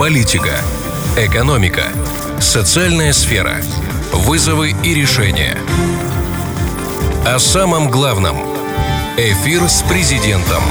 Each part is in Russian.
политика, экономика, социальная сфера, вызовы и решения. О самом главном – Эфир с президентом.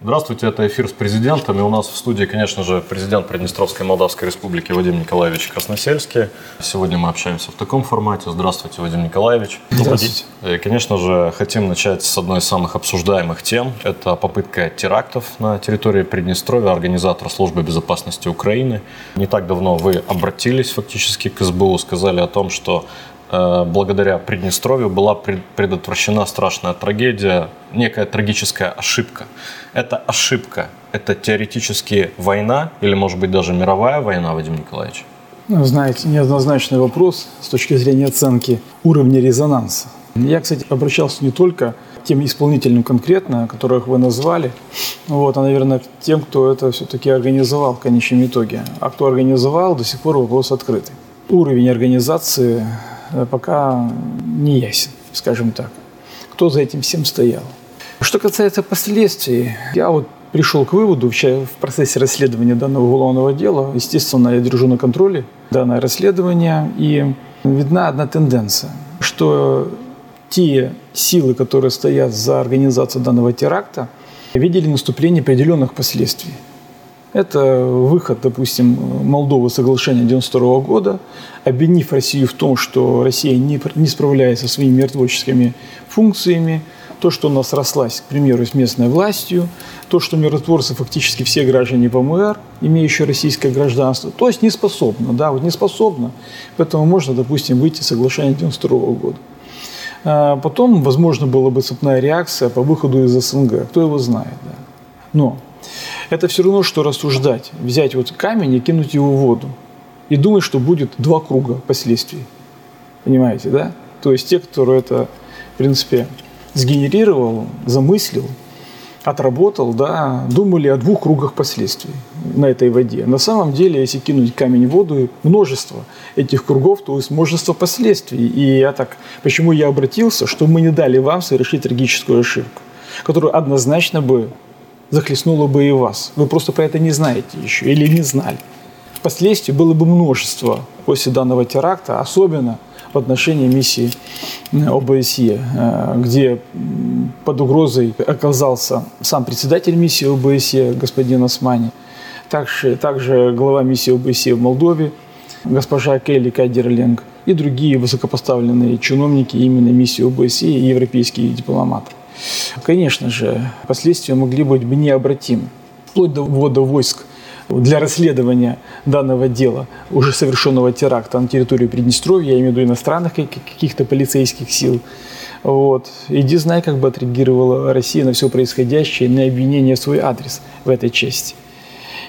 Здравствуйте, это эфир с президентом. И у нас в студии, конечно же, президент Приднестровской Молдавской Республики Вадим Николаевич Красносельский. Сегодня мы общаемся в таком формате. Здравствуйте, Вадим Николаевич. Здравствуйте. И, конечно же, хотим начать с одной из самых обсуждаемых тем. Это попытка терактов на территории Приднестровья, организатор службы безопасности Украины. Не так давно вы обратились фактически к СБУ, сказали о том, что благодаря Приднестровью была предотвращена страшная трагедия, некая трагическая ошибка. Это ошибка, это теоретически война или, может быть, даже мировая война, Вадим Николаевич? Знаете, неоднозначный вопрос с точки зрения оценки уровня резонанса. Я, кстати, обращался не только к тем исполнителям конкретно, которых вы назвали, вот, а, наверное, к тем, кто это все-таки организовал в конечном итоге. А кто организовал, до сих пор вопрос открытый. Уровень организации Э, пока не ясен, скажем так. Кто за этим всем стоял. Что касается последствий, я вот пришел к выводу в процессе расследования данного уголовного дела, естественно, я держу на контроле данное расследование, и видна одна тенденция, что те силы, которые стоят за организацией данного теракта, видели наступление определенных последствий. Это выход, допустим, Молдовы соглашения 1992 года, обвинив Россию в том, что Россия не, не справляется со своими миротворческими функциями, то, что у нас рослась, к примеру, с местной властью, то, что миротворцы фактически все граждане ПМР, имеющие российское гражданство, то есть не способна, да, вот не способна, поэтому можно, допустим, выйти соглашение 1992 года. А потом, возможно, была бы цепная реакция по выходу из СНГ, кто его знает, да. Но это все равно, что рассуждать, взять вот камень и кинуть его в воду. И думать, что будет два круга последствий. Понимаете, да? То есть те, кто это, в принципе, сгенерировал, замыслил, отработал, да, думали о двух кругах последствий на этой воде. На самом деле, если кинуть камень в воду, множество этих кругов, то есть множество последствий. И я так, почему я обратился, что мы не дали вам совершить трагическую ошибку, которую однозначно бы захлестнуло бы и вас. Вы просто про это не знаете еще или не знали. Последствий было бы множество после данного теракта, особенно в отношении миссии ОБСЕ, э, где под угрозой оказался сам председатель миссии ОБСЕ господин Османи, также, также глава миссии ОБСЕ в Молдове, госпожа Келли Кайдерленг и другие высокопоставленные чиновники именно миссии ОБСЕ и европейские дипломаты. Конечно же, последствия могли быть бы необратимы. Вплоть до ввода войск для расследования данного дела, уже совершенного теракта на территории Приднестровья, я имею в виду иностранных каких-то полицейских сил. Вот. Иди знай, как бы отреагировала Россия на все происходящее, на обвинение в свой адрес в этой части.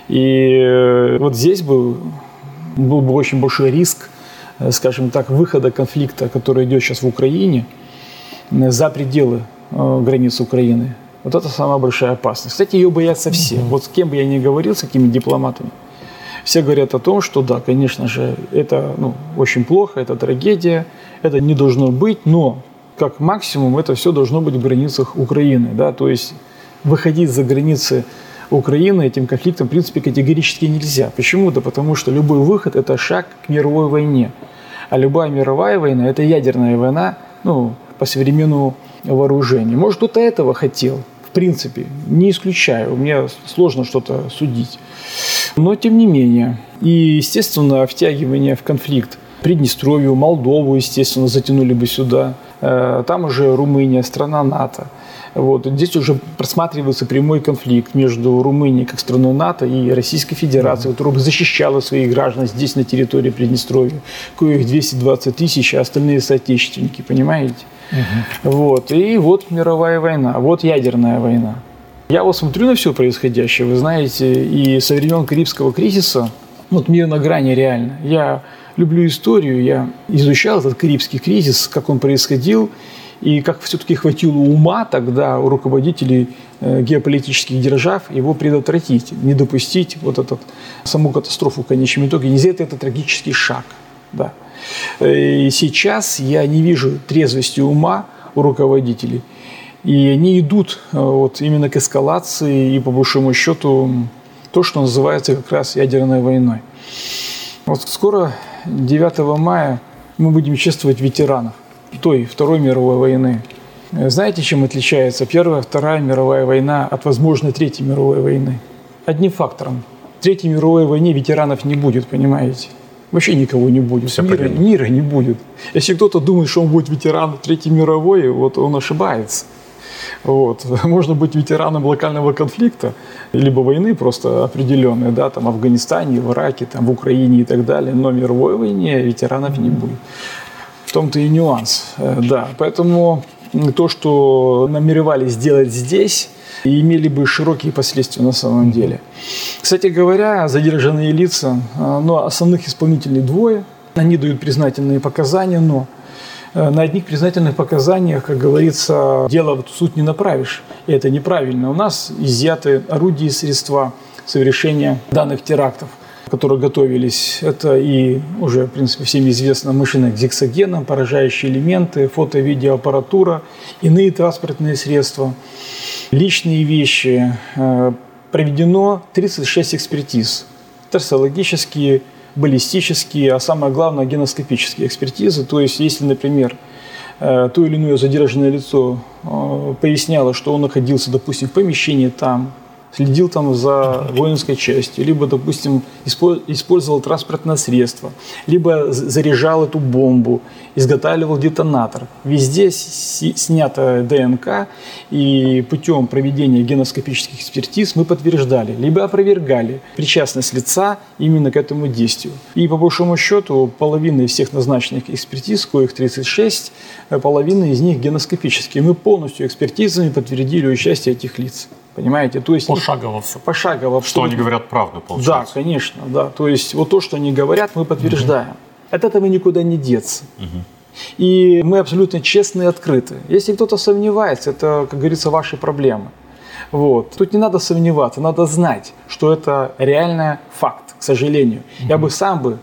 И э, вот здесь бы был бы очень большой риск, э, скажем так, выхода конфликта, который идет сейчас в Украине, э, за пределы границ Украины. Вот это самая большая опасность. Кстати, ее боятся все. Mm-hmm. Вот с кем бы я ни говорил, с какими дипломатами, все говорят о том, что да, конечно же, это ну, очень плохо, это трагедия, это не должно быть, но как максимум это все должно быть в границах Украины. Да? То есть выходить за границы Украины этим конфликтом, в принципе, категорически нельзя. Почему? Да потому что любой выход – это шаг к мировой войне. А любая мировая война – это ядерная война, ну, по современному вооружений. Может, кто-то этого хотел, в принципе, не исключаю, мне сложно что-то судить. Но тем не менее, и, естественно, втягивание в конфликт Приднестровью, Молдову, естественно, затянули бы сюда. Э, там уже Румыния, страна НАТО. Вот. Здесь уже просматривается прямой конфликт между Румынией как страной НАТО и Российской Федерацией, которая бы защищала своих граждан здесь, на территории Приднестровья. Коих 220 тысяч, а остальные соотечественники, понимаете? Вот. И вот мировая война, вот ядерная война. Я вот смотрю на все происходящее, вы знаете, и со времен Карибского кризиса, вот мир на грани реально. Я люблю историю, я изучал этот Карибский кризис, как он происходил, и как все-таки хватило ума тогда у руководителей э, геополитических держав его предотвратить, не допустить вот этот, саму катастрофу в конечном итоге. Нельзя это, это трагический шаг. Да. И сейчас я не вижу трезвости ума у руководителей. И они идут э, вот именно к эскалации и, по большому счету, то, что называется как раз ядерной войной. Вот скоро, 9 мая, мы будем чествовать ветеранов той Второй мировой войны. Знаете, чем отличается Первая, Вторая мировая война от возможной Третьей мировой войны? Одним фактором. В Третьей мировой войне ветеранов не будет, понимаете? Вообще никого не будет. Все мира, мира не будет. Если кто-то думает, что он будет ветераном Третьей мировой, вот он ошибается. Вот. Можно быть ветераном локального конфликта, либо войны просто определенной, да, там в Афганистане, в Ираке, там в Украине и так далее, но мировой войне ветеранов не будет. В том-то и нюанс, э, да. Поэтому то, что намеревались сделать здесь, имели бы широкие последствия на самом деле. Кстати говоря, задержанные лица, э, ну, основных исполнителей двое, они дают признательные показания, но Э, на одних признательных показаниях, как говорится, дело в суд не направишь. И это неправильно. У нас изъяты орудия и средства совершения данных терактов которые готовились. Это и уже, в принципе, всем известно машина гексогеном, поражающие элементы, фото-видеоаппаратура, иные транспортные средства, личные вещи. Э, проведено 36 экспертиз. Трассологические, баллистические, а самое главное геноскопические экспертизы. То есть, если, например, э, то или иное задержанное лицо э, поясняло, что он находился, допустим, в помещении там, следил там за воинской частью, либо, допустим, использовал транспортное средство, либо заряжал эту бомбу, изготавливал детонатор. Везде снято ДНК, и путем проведения геноскопических экспертиз мы подтверждали, либо опровергали причастность лица именно к этому действию. И по большому счету половина из всех назначенных экспертиз, коих 36, половина из них геноскопические. Мы полностью экспертизами подтвердили участие этих лиц. Понимаете? То есть пошагово все. Пошагово. Что они говорят правду, получается. Да, конечно, да. То есть вот то, что они говорят, мы подтверждаем. Угу. От этого никуда не деться. Угу. И мы абсолютно честны и открыты. Если кто-то сомневается, это, как говорится, ваши проблемы. Вот. Тут не надо сомневаться, надо знать, что это реальный факт, к сожалению. Угу. Я бы сам бы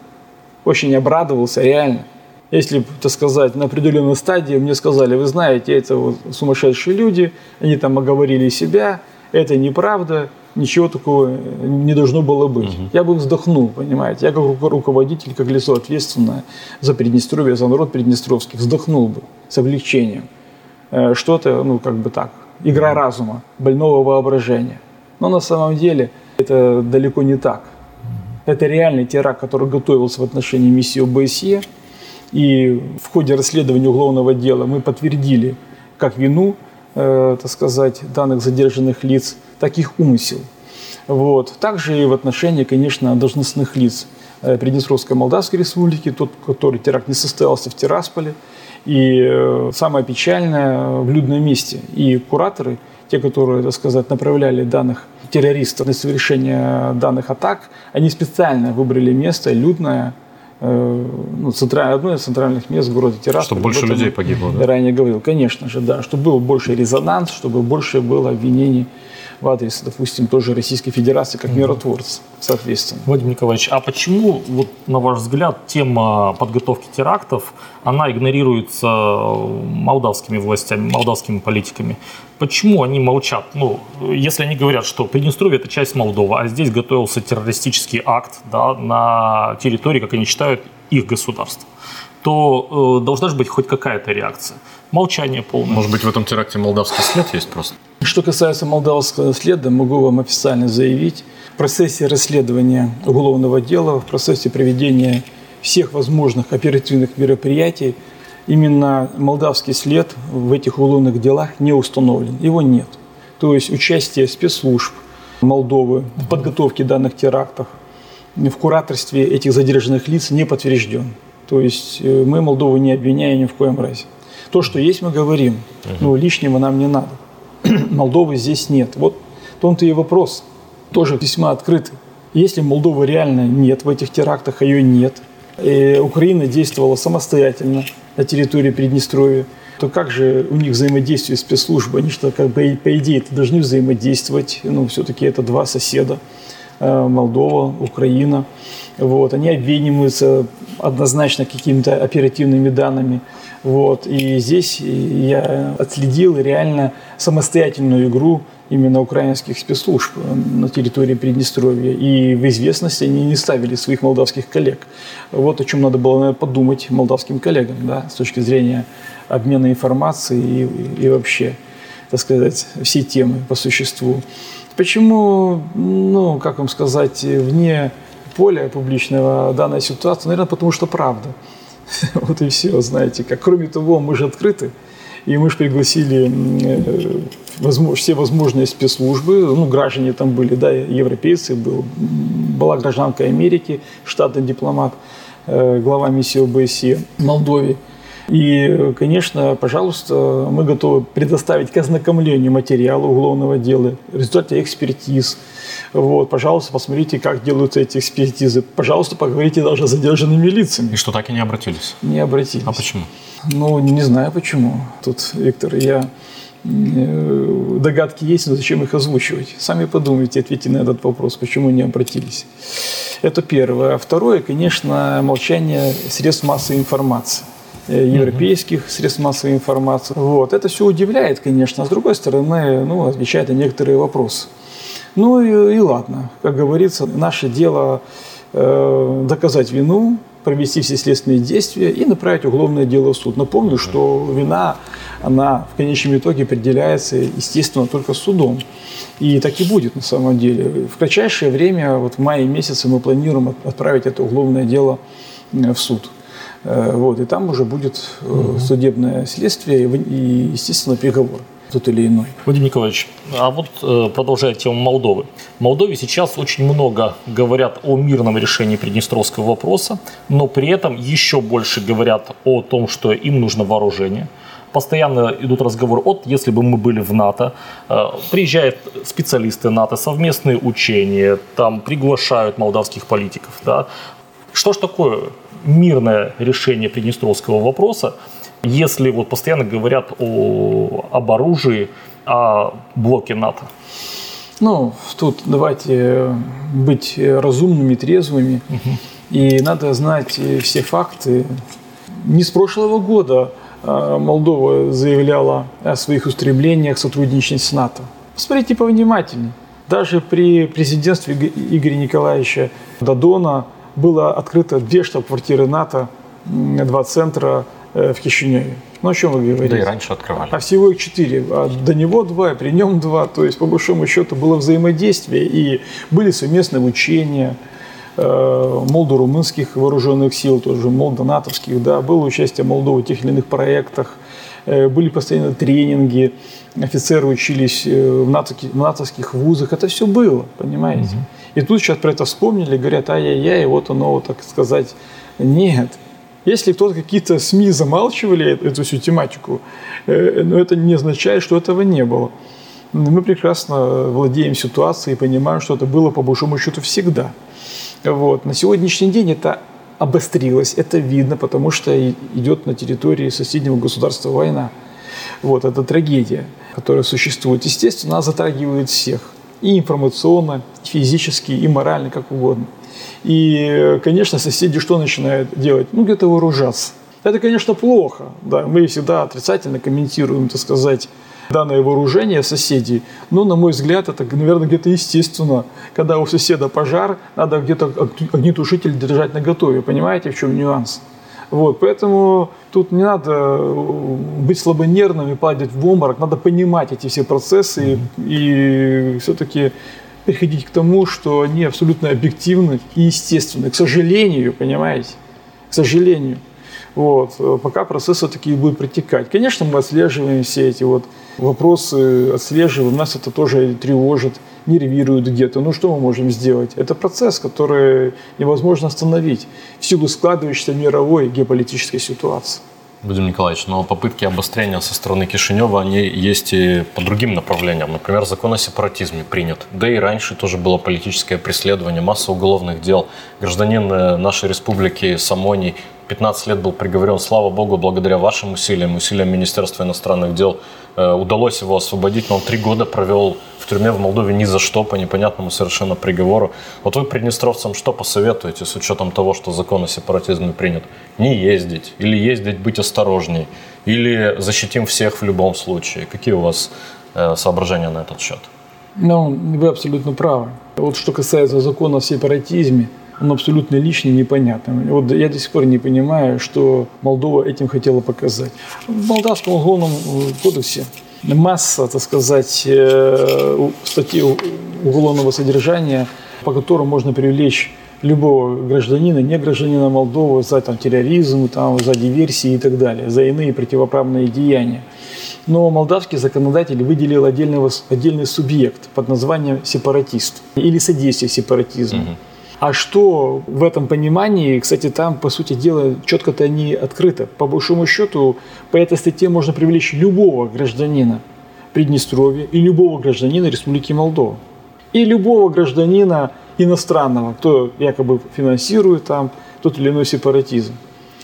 очень обрадовался, реально, если, так сказать, на определенной стадии мне сказали, вы знаете, это вот сумасшедшие люди, они там оговорили себя, это неправда, ничего такого не должно было быть. Угу. Я бы вздохнул, понимаете, я как руководитель, как лицо ответственное за Приднестровье, за народ Приднестровский, вздохнул бы с облегчением. Э, что-то, ну, как бы так, игра разума, больного воображения. Но на самом деле это далеко не так. Это реальный теракт, который готовился в отношении миссии ОБСЕ. И в ходе расследования уголовного дела мы подтвердили как вину э, так сказать, данных задержанных лиц, так их умысел. Вот. Также и в отношении, конечно, должностных лиц э, Приднестровской Молдавской Республики, тот, который теракт не состоялся в Тирасполе. И э, самое печальное в людном месте. И кураторы, те, которые, так сказать, направляли данных террористов на совершение данных атак, они специально выбрали место людное, ну, централь, одно из центральных мест в городе Тирасполь. Чтобы больше людей погибло, да? ранее говорил, конечно же, да, чтобы был больше резонанс, чтобы больше было обвинений в адрес, допустим, тоже Российской Федерации как миротворца, соответственно. Владимир Николаевич, а почему, вот, на ваш взгляд, тема подготовки терактов, она игнорируется молдавскими властями, молдавскими политиками? Почему они молчат? Ну, если они говорят, что Приднестровье – это часть Молдовы, а здесь готовился террористический акт да, на территории, как они считают, их государства, то э, должна же быть хоть какая-то реакция. Молчание полное. Может быть, в этом теракте молдавский след есть просто? Что касается молдавского следа, могу вам официально заявить, в процессе расследования уголовного дела, в процессе проведения всех возможных оперативных мероприятий, именно молдавский след в этих уголовных делах не установлен. Его нет. То есть участие спецслужб Молдовы в подготовке данных терактов, в кураторстве этих задержанных лиц не подтвержден. То есть э, мы Молдову не обвиняем ни в коем разе. То, что есть, мы говорим. Но лишнего нам не надо. Молдовы здесь нет. Вот в том-то и вопрос. Тоже весьма открытый. Если Молдовы реально нет в этих терактах, ее нет, и Украина действовала самостоятельно на территории Приднестровья, то как же у них взаимодействие спецслужбы? Они что, как бы, по идее, это должны взаимодействовать. Ну, все-таки это два соседа. Э, Молдова, Украина. Вот. Они обмениваются однозначно какими-то оперативными данными. Вот. И здесь я отследил реально самостоятельную игру именно украинских спецслужб на территории Приднестровья. И в известности они не ставили своих молдавских коллег. Вот о чем надо было наверное, подумать молдавским коллегам да, с точки зрения обмена информацией и, и вообще, так сказать, все темы по существу. Почему, ну, как вам сказать, вне поля публичного данная ситуация? Наверное, потому что правда. Вот и все, знаете как. Кроме того, мы же открыты. И мы же пригласили э, возможно, все возможные спецслужбы, ну, граждане там были, да, европейцы, был, была гражданка Америки, штатный дипломат, э, глава миссии ОБСЕ в Молдове. И, конечно, пожалуйста, мы готовы предоставить к ознакомлению материала уголовного дела, результаты экспертиз. Вот, пожалуйста, посмотрите, как делаются эти экспертизы. Пожалуйста, поговорите даже с задержанными лицами. И что, так и не обратились? Не обратились. А почему? Ну, не знаю почему. Тут, Виктор, я э, догадки есть, но зачем их озвучивать? Сами подумайте, ответьте на этот вопрос, почему не обратились. Это первое. А второе, конечно, молчание средств массовой информации. Э, европейских средств массовой информации. Вот. Это все удивляет, конечно, а с другой стороны, ну, отвечает на некоторые вопросы. Ну и, и ладно, как говорится, наше дело э, доказать вину, провести все следственные действия и направить уголовное дело в суд. Напомню, что вина, она в конечном итоге определяется, естественно, только судом. И так и будет на самом деле. В кратчайшее время, вот в мае месяце мы планируем отправить это уголовное дело в суд. Э, вот, и там уже будет угу. судебное следствие и, естественно, приговор тот или иной. Владимир Николаевич, а вот э, продолжая тему Молдовы. В Молдове сейчас очень много говорят о мирном решении Приднестровского вопроса, но при этом еще больше говорят о том, что им нужно вооружение. Постоянно идут разговоры от, если бы мы были в НАТО, приезжают специалисты НАТО, совместные учения, там приглашают молдавских политиков. Да. Что ж такое мирное решение Приднестровского вопроса, если вот постоянно говорят о, об оружии, о блоке НАТО? Ну, тут давайте быть разумными, трезвыми. Угу. И надо знать все факты. Не с прошлого года а, Молдова заявляла о своих устремлениях сотрудничать с НАТО. Посмотрите повнимательнее. Даже при президентстве Игоря Николаевича Дадона было открыто две штаб-квартиры НАТО, два центра э, в Кишиневе. Ну, о чем вы говорите? Да и раньше открывали. А всего их четыре. А до него два, при нем два. То есть, по большому счету, было взаимодействие. И были совместные учения э, молдо-румынских вооруженных сил, тоже молдо-натовских. Да, было участие Молдовы в тех или иных проектах. Э, были постоянно тренинги. Офицеры учились в натовских вузах. Это все было, понимаете? Угу. И тут сейчас про это вспомнили, говорят, ай-яй-яй, вот оно, так сказать. Нет. Если кто-то какие-то СМИ замалчивали эту всю тематику, э, но это не означает, что этого не было. Мы прекрасно владеем ситуацией и понимаем, что это было по большому счету всегда. Вот. На сегодняшний день это обострилось, это видно, потому что идет на территории соседнего государства война. Вот, это трагедия, которая существует. Естественно, она затрагивает всех и информационно, и физически, и морально, как угодно. И, конечно, соседи что начинают делать? Ну, где-то вооружаться. Это, конечно, плохо. Да, мы всегда отрицательно комментируем, так сказать, данное вооружение соседей. Но, на мой взгляд, это, наверное, где-то естественно. Когда у соседа пожар, надо где-то огнетушитель держать на готове. Понимаете, в чем нюанс? Вот, поэтому тут не надо э, быть слабонервным и падать в обморок, надо понимать эти все процессы и, и все-таки приходить к тому, что они абсолютно объективны и естественны. К сожалению, понимаете? К сожалению. Вот, э, пока процессы такие будут протекать. Конечно, мы отслеживаем все эти вот вопросы, отслеживаем, нас это тоже тревожит нервируют где-то. Ну что мы можем сделать? Это процесс, который невозможно остановить в силу складывающейся мировой геополитической ситуации. Владимир Николаевич, но попытки обострения со стороны Кишинева, они есть и по другим направлениям. Например, закон о сепаратизме принят. Да и раньше тоже было политическое преследование, масса уголовных дел. Гражданин э, нашей республики Самоний 15 лет был приговорен, слава богу, благодаря вашим усилиям, усилиям Министерства иностранных дел, э, удалось его освободить, но он три года провел в тюрьме в Молдове ни за что, по непонятному совершенно приговору. Вот вы приднестровцам что посоветуете с учетом того, что закон о сепаратизме принят? Не ездить, или ездить быть осторожней, или защитим всех в любом случае. Какие у вас э, соображения на этот счет? Ну, вы абсолютно правы. Вот что касается закона о сепаратизме, он абсолютно лишний, непонятный. Вот я до сих пор не понимаю, что Молдова этим хотела показать. В Молдавском уголовном кодексе масса, так сказать, э, статей уголовного содержания, по которым можно привлечь любого гражданина, не гражданина Молдовы за там, терроризм, там, за диверсии и так далее, за иные противоправные деяния. Но молдавский законодатель выделил отдельный субъект под названием сепаратист или содействие сепаратизму. Угу. А что в этом понимании, кстати, там, по сути дела, четко-то не открыто. По большому счету, по этой статье можно привлечь любого гражданина Приднестровья и любого гражданина Республики Молдова. И любого гражданина иностранного, кто якобы финансирует там тот или иной сепаратизм.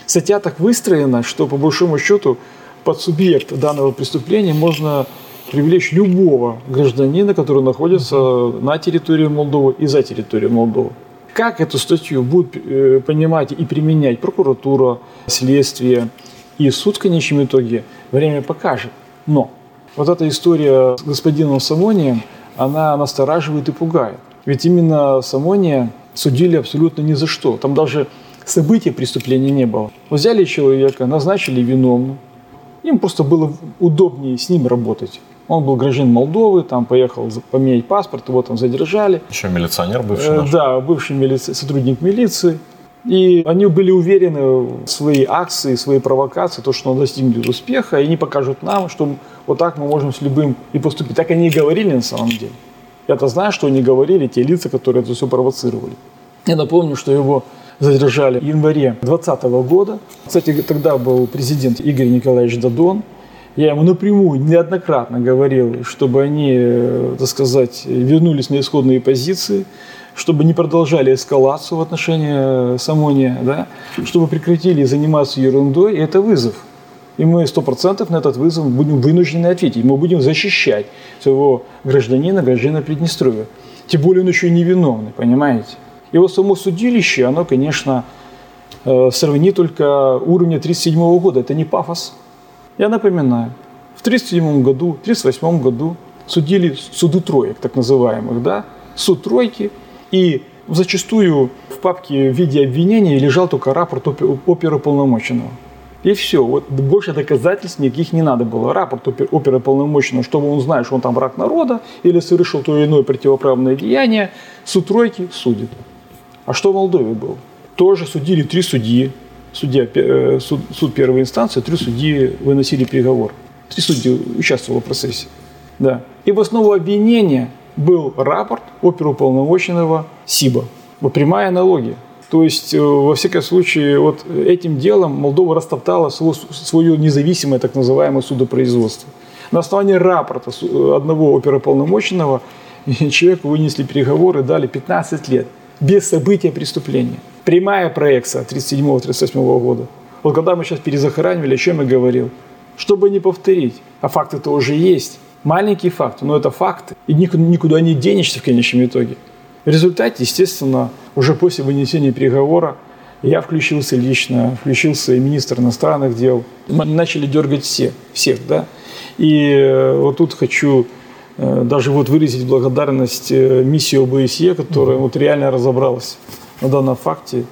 Статья так выстроена, что по большому счету под субъект данного преступления можно привлечь любого гражданина, который находится на территории Молдовы и за территорией Молдовы. Как эту статью будут э, понимать и применять прокуратура, следствие и суд в конечном итоге, время покажет. Но вот эта история с господином Самонием, она настораживает и пугает. Ведь именно Самония судили абсолютно ни за что. Там даже события преступления не было. Взяли человека, назначили виновным. Им просто было удобнее с ним работать. Он был гражданин Молдовы, там поехал поменять паспорт, его там задержали. Еще милиционер бывший наш. Э, да, бывший милици... сотрудник милиции. И они были уверены в своей акции, своей провокации, то, что он достигнет успеха, и они покажут нам, что вот так мы можем с любым и поступить. Так они и говорили на самом деле. Я-то знаю, что они говорили, те лица, которые это все провоцировали. Я напомню, что его задержали в январе 2020 года. Кстати, тогда был президент Игорь Николаевич Дадон. Я ему напрямую неоднократно говорил, чтобы они, э, так сказать, вернулись на исходные позиции, чтобы не продолжали эскалацию в отношении э, Самония, да, чтобы прекратили заниматься ерундой, и это вызов. И мы сто процентов на этот вызов будем вынуждены ответить. Мы будем защищать своего гражданина, гражданина Приднестровья. Тем более он еще и невиновный, понимаете? Его само судилище, оно, конечно, э, сравнит только уровня 1937 года. Это не пафос. Я напоминаю, в 1937 году, в 1938 году судили суды троек, так называемых, да, суд тройки, и зачастую в папке в виде обвинения лежал только рапорт оперуполномоченного. И все. Вот больше доказательств никаких не надо было. Рапорт оперуполномоченного, чтобы он знает, что он там враг народа или совершил то или иное противоправное деяние, суд тройки судит. А что в Молдове было? Тоже судили три судьи, судья, э, суд, суд первой инстанции, три судьи выносили приговор. Три судьи участвовали в процессе. Да. И в основу обвинения был рапорт оперуполномоченного СИБа. Вот прямая аналогия. То есть, э, во всяком случае, вот этим делом Молдова растоптала свое независимое так называемое судопроизводство. На основании рапорта одного оперуполномоченного человеку вынесли переговоры, дали 15 лет без события преступления прямая проекция 37-38 года. Вот когда мы сейчас перезахоранивали, о чем я говорил? Чтобы не повторить. А факты-то уже есть. Маленькие факты, но это факты. И никуда не денешься в конечном итоге. В результате, естественно, уже после вынесения приговора я включился лично, включился и министр иностранных дел. Мы начали дергать все, всех, да. И э, вот тут хочу даже вот выразить благодарность э, миссии ОБСЕ, которая вот реально разобралась на данном факте.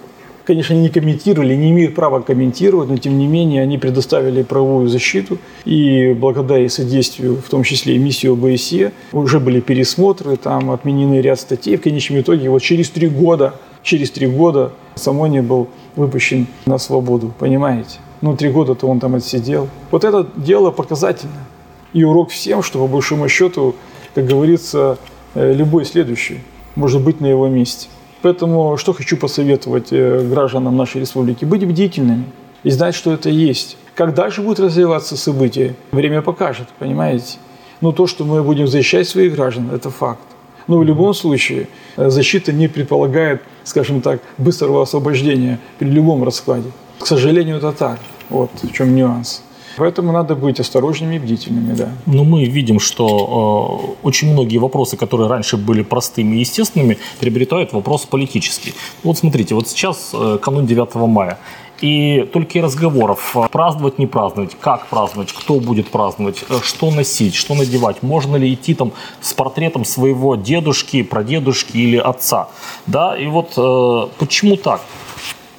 Конечно, они не комментировали, не имеют права комментировать, но тем не менее они предоставили правовую защиту. И благодаря содействию, в том числе и миссии ОБСЕ, уже были пересмотры, там отменены ряд статей. В конечном итоге вот через три года, через три года Самони был выпущен на свободу, понимаете? Ну, три года-то он там отсидел. Вот это дело показательное. И урок всем, что по большому счету, как говорится, э, любой следующий может быть на его месте. Поэтому что хочу посоветовать э, гражданам нашей республики? Быть бдительными и знать, что это есть. Как дальше будут развиваться события, время покажет, понимаете? Но то, что мы будем защищать своих граждан, это факт. Но в любом случае э, защита не предполагает, скажем так, быстрого освобождения при любом раскладе. К сожалению, это так. Вот в чем нюанс. Поэтому надо быть осторожными и бдительными, да. Но мы видим, что э, очень многие вопросы, которые раньше были простыми и естественными, приобретают вопрос политический. Вот смотрите, вот сейчас э, канун 9 мая. И только разговоров, э, праздновать, не праздновать, как праздновать, кто будет праздновать, э, что носить, что надевать, можно ли идти там с портретом своего дедушки, прадедушки или отца. Да, и вот э, почему так?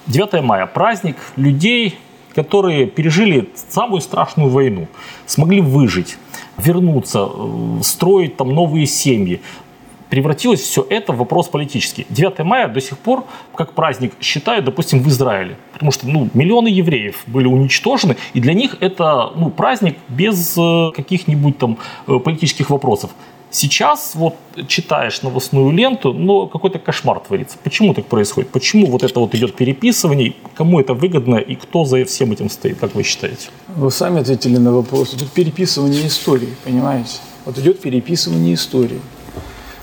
9 мая – праздник людей, которые пережили самую страшную войну, смогли выжить, вернуться, э, строить там новые семьи. Превратилось все это в вопрос политический. 9 мая до сих пор как праздник считают, допустим, в Израиле. Потому что ну, миллионы евреев были уничтожены, и для них это ну, праздник без э, каких-нибудь там э, политических вопросов. Сейчас вот читаешь новостную ленту, но какой-то кошмар творится. Почему так происходит? Почему вот это вот идет переписывание? Кому это выгодно и кто за всем этим стоит, как вы считаете? Вы сами ответили на вопрос. Тут переписывание истории, понимаете? Вот идет переписывание истории.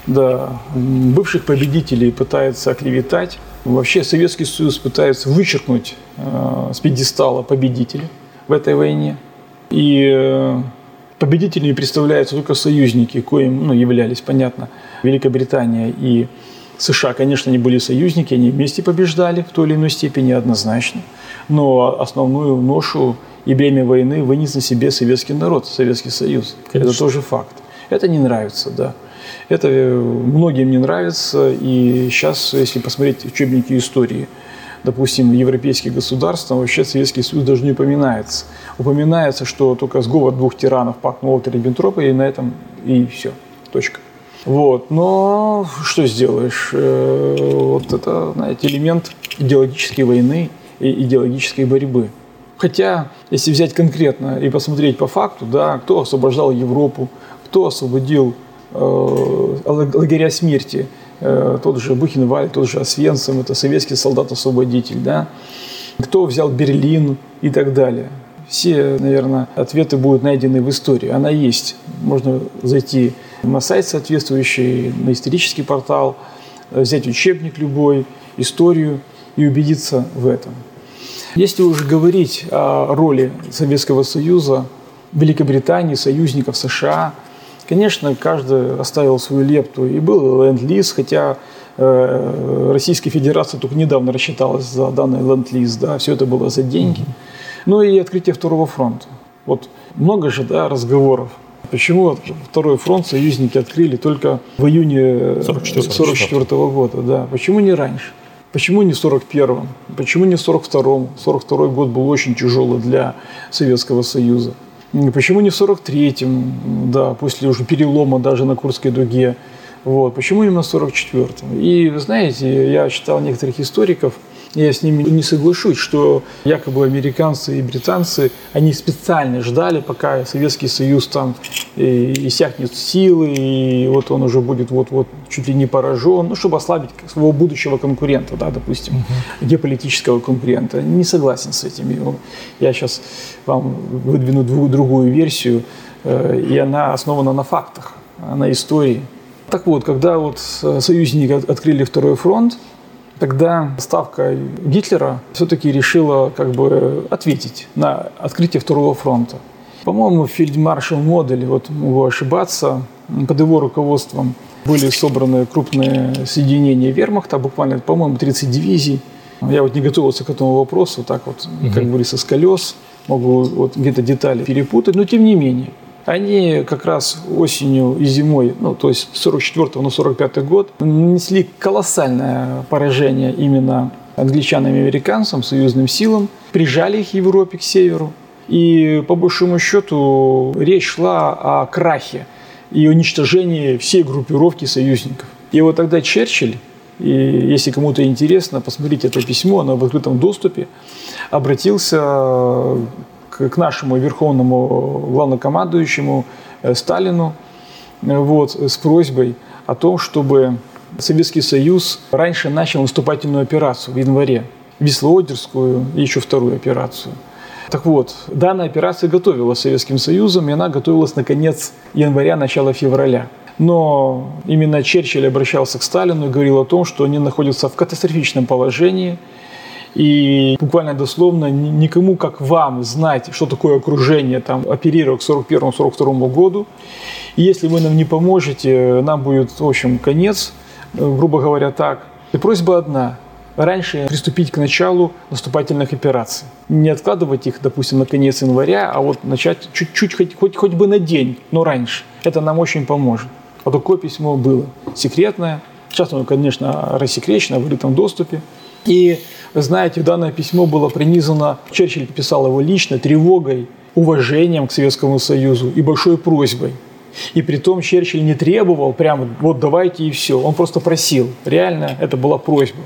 Да, бывших победителей пытаются оклеветать. Вообще Советский Союз пытается вычеркнуть э, с пьедестала победителей в этой войне. И э, Победителями представляются только союзники, коим ну, являлись, понятно, Великобритания и США, конечно, они были союзники, они вместе побеждали в той или иной степени однозначно. Но основную ношу и бремя войны вынес на себе советский народ, Советский Союз. Конечно. Это тоже факт. Это не нравится, да. Это э, многим не нравится. И сейчас, если посмотреть учебники истории – допустим, европейских государств, вообще Советский Союз даже не упоминается. Упоминается, что только сговор двух тиранов Пак Молотова и на этом и все. Точка. Вот. Но что сделаешь? Э, вот это, знаете, элемент идеологической войны и идеологической борьбы. Хотя, если взять конкретно и посмотреть по факту, да, кто освобождал Европу, кто освободил э, лагеря смерти, тот же Бухенваль, тот же Освенцим, это советский солдат-освободитель, да, кто взял Берлин и так далее. Все, наверное, ответы будут найдены в истории. Она есть. Можно зайти на сайт соответствующий, на исторический портал, взять учебник любой, историю и убедиться в этом. Если уже говорить о роли Советского Союза, Великобритании, союзников США – Конечно, каждый оставил свою лепту. И был ленд-лиз, хотя э, Российская Федерация только недавно рассчиталась за данный ленд-лиз, да, все это было за деньги. Ну и открытие второго фронта. Вот много же да, разговоров. Почему второй фронт союзники открыли только в июне 1944 -го года? Да. Почему не раньше? Почему не в 41-м? Почему не в 42-м? 42 год был очень тяжелый для Советского Союза. Почему не в 43-м, да, после уже перелома даже на Курской дуге? Вот. Почему именно в 44-м? И, вы знаете, я читал некоторых историков, я с ними не соглашусь, что якобы американцы и британцы, они специально ждали, пока Советский Союз там э, иссякнет силы, и вот он уже будет вот-вот чуть ли не поражен, ну, чтобы ослабить своего будущего конкурента, да, допустим, uh-huh. геополитического конкурента. Не согласен с этим. Я сейчас вам выдвину другую версию, э, и она основана на фактах, на истории. Так вот, когда вот союзники открыли второй фронт, Тогда ставка Гитлера все-таки решила как бы ответить на открытие второго фронта. По-моему, фельдмаршал Модель, вот могу ошибаться, под его руководством были собраны крупные соединения вермахта, буквально, по-моему, 30 дивизий. Я вот не готовился к этому вопросу, так вот, угу. как говорится, с колес, могу вот где-то детали перепутать, но тем не менее они как раз осенью и зимой, ну, то есть с 44 на 45 год, нанесли колоссальное поражение именно англичанам и американцам, союзным силам, прижали их Европе к северу. И по большому счету речь шла о крахе и уничтожении всей группировки союзников. И вот тогда Черчилль, и если кому-то интересно, посмотрите это письмо, оно в открытом доступе, обратился к нашему верховному главнокомандующему э, Сталину э, вот, с просьбой о том, чтобы Советский Союз раньше начал наступательную операцию в январе, Вислоодерскую и еще вторую операцию. Так вот, данная операция готовилась Советским Союзом, и она готовилась на конец января, начало февраля. Но именно Черчилль обращался к Сталину и говорил о том, что они находятся в катастрофичном положении – И буквально дословно никому, как вам, знать, что такое окружение, там, оперировать к 41-42 году. И если вы нам не поможете, нам будет, в общем, конец, э, грубо говоря, так. И просьба одна – раньше приступить к началу наступательных операций. Не откладывать их, допустим, на конец января, а вот начать чуть-чуть, хоть, хоть, хоть бы на день, но раньше. Это нам очень поможет. Вот такое письмо было секретное. Сейчас оно, конечно, рассекречено в открытом доступе. И, вы знаете, данное письмо было принизано, Черчилль писал его лично, тревогой, уважением к Советскому Союзу и большой просьбой. И при том Черчилль не требовал прямо вот давайте и все. Он просто просил. Реально это была просьба.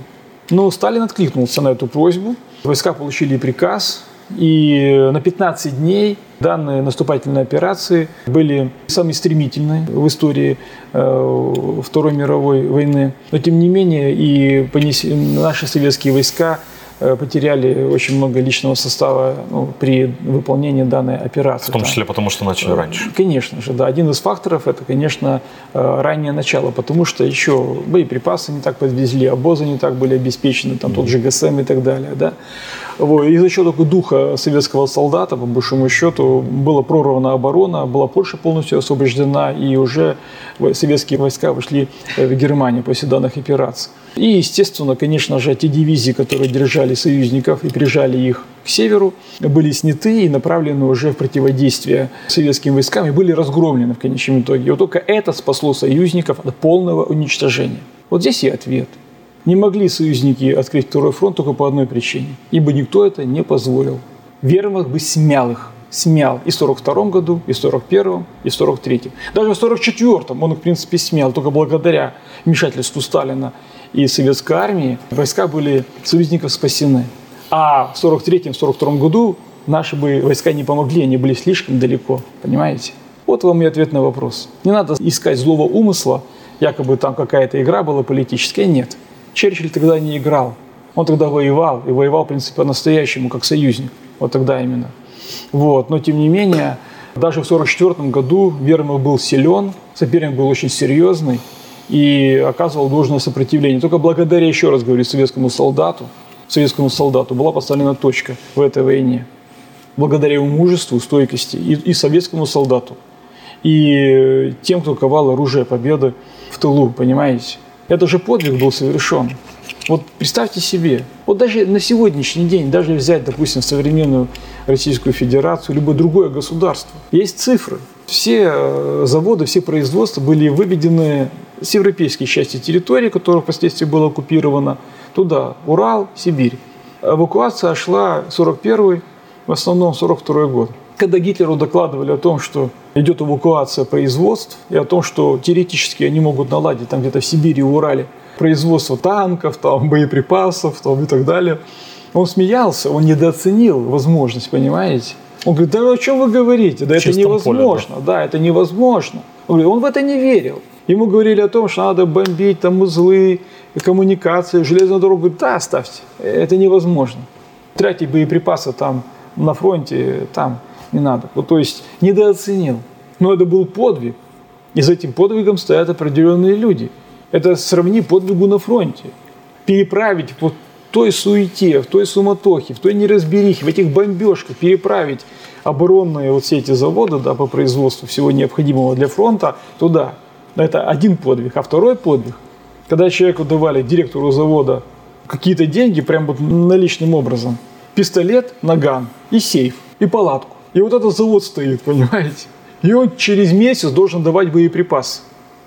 Но Сталин откликнулся на эту просьбу. Войска получили приказ и на 15 дней данные наступательные операции были самые стремительные в истории э, Второй мировой войны. Но тем не менее и понесли, наши советские войска Э, потеряли очень много личного состава ну, при выполнении данной операции. В том числе потому, что начали э, раньше. Конечно же, да. Один из факторов – это, конечно, раннее начало, потому что еще боеприпасы не так подвезли, обозы не так были обеспечены, там mm-hmm. тот же ГСМ и так далее, да. Вот. И за счет такого духа советского солдата, по большому счету, была прорвана оборона, была Польша полностью освобождена, и уже советские войска вошли в Германию после данных операций. И, естественно, конечно же, те дивизии, которые держали союзников и прижали их к северу, были сняты и направлены уже в противодействие советским войскам и были разгромлены в конечном итоге. И вот только это спасло союзников от полного уничтожения. Вот здесь и ответ. Не могли союзники открыть второй фронт только по одной причине, ибо никто это не позволил. Вермахт бы смял их, смял и в 42 году, и в 41 и в 43 Даже в 44 он их, в принципе, смял, только благодаря вмешательству Сталина и советской армии войска были союзников спасены. А в 43-42 году наши бы войска не помогли, они были слишком далеко, понимаете? Вот вам и ответ на вопрос. Не надо искать злого умысла, якобы там какая-то игра была политическая. Нет. Черчилль тогда не играл. Он тогда воевал, и воевал, в принципе, по-настоящему, как союзник. Вот тогда именно. Вот. Но, тем не менее, даже в 1944 году Вермахт был силен, соперник был очень серьезный, и оказывал должное сопротивление. Только благодаря, еще раз говорю, советскому солдату, советскому солдату была поставлена точка в этой войне. Благодаря его мужеству, стойкости и, и советскому солдату, и тем, кто ковал оружие победы в тылу, понимаете? Это же подвиг был совершен. Вот представьте себе, вот даже на сегодняшний день, даже взять, допустим, современную Российскую Федерацию, либо другое государство, есть цифры. Все э, заводы, все производства были выведены с европейской части территории, которая впоследствии была оккупирована, туда, Урал, Сибирь. Эвакуация шла 41 в основном 42 год. Когда Гитлеру докладывали о том, что идет эвакуация производств, и о том, что теоретически они могут наладить там где-то в Сибири и Урале производство танков, там, боеприпасов там, и так далее, он смеялся, он недооценил возможность, понимаете? Он говорит, да о чем вы говорите? Да это невозможно. Поле, да. да, это невозможно. Он, говорит, он в это не верил. Ему говорили о том, что надо бомбить там узлы, коммуникации, железную дорогу. Говорит, да, оставьте, это невозможно. Тратить боеприпасы там на фронте, там не надо. Вот, то есть недооценил. Но это был подвиг. И за этим подвигом стоят определенные люди. Это сравни подвигу на фронте. Переправить вот той суете, в той суматохе, в той неразберихе, в этих бомбежках переправить оборонные вот все эти заводы да, по производству всего необходимого для фронта туда. Это один подвиг. А второй подвиг, когда человеку давали, директору завода, какие-то деньги прям вот наличным образом. Пистолет, наган и сейф, и палатку. И вот этот завод стоит, понимаете? И он через месяц должен давать боеприпасы.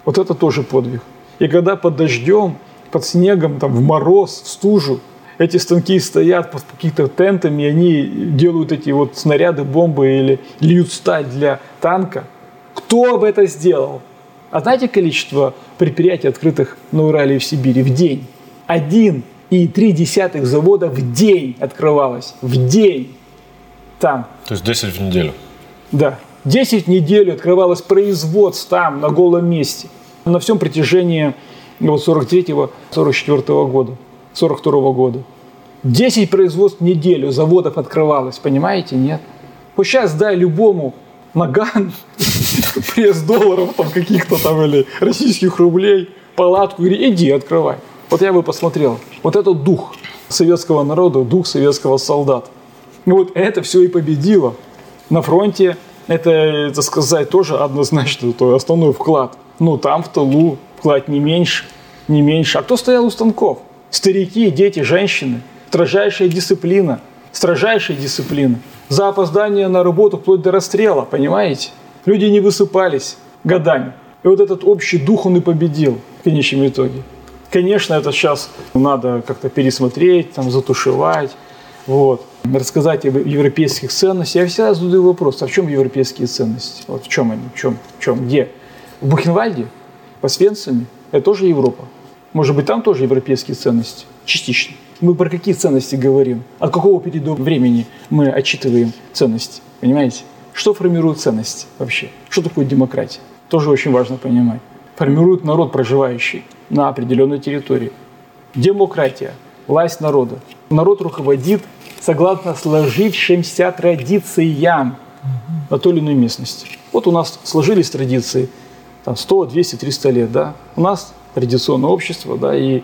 Вот это тоже подвиг. И когда под дождем, под снегом, там, в мороз, в стужу, эти станки стоят под какими-то тентами, и они делают эти вот снаряды, бомбы или льют сталь для танка. Кто бы это сделал? А знаете количество предприятий, открытых на Урале и в Сибири в день? Один и три десятых завода в день открывалось. В день. Там. То есть 10 в неделю? Да. 10 в неделю открывалось производство там, на голом месте. На всем протяжении вот 43-44 года, 42 года. 10 производств в неделю заводов открывалось, понимаете, нет? Вот сейчас дай любому наган, пресс долларов там каких-то там или российских рублей, палатку, говори, иди, открывай. Вот я бы посмотрел. Вот этот дух. советского народа, дух советского солдата. Вот это все и победило. На фронте это, это сказать, тоже однозначно то основной вклад. Ну, там, в тылу, вклад не меньше, не меньше. А кто стоял у станков? Старики, дети, женщины. Строжайшая дисциплина. Строжайшая дисциплина. За опоздание на работу вплоть до расстрела, понимаете? Люди не высыпались годами. И вот этот общий дух он и победил в конечном итоге. Конечно, это сейчас надо как-то пересмотреть, там, затушевать, вот, рассказать об европейских ценностях. Я всегда задаю вопрос, а в чем европейские ценности? Вот в чем они, в чем, в чем, где? В Бухенвальде? По Свенцами? Это тоже Европа. Может быть, там тоже европейские ценности? Частично. Мы про какие ценности говорим? От какого периода времени мы отчитываем ценности? Понимаете? Что формирует ценности вообще? Что такое демократия? Тоже очень важно понимать. Формирует народ, проживающий на определенной территории. Демократия, власть народа. Народ руководит согласно сложившимся традициям на той или иной местности. Вот у нас сложились традиции там 100, 200, 300 лет, да. У нас традиционное общество, да, и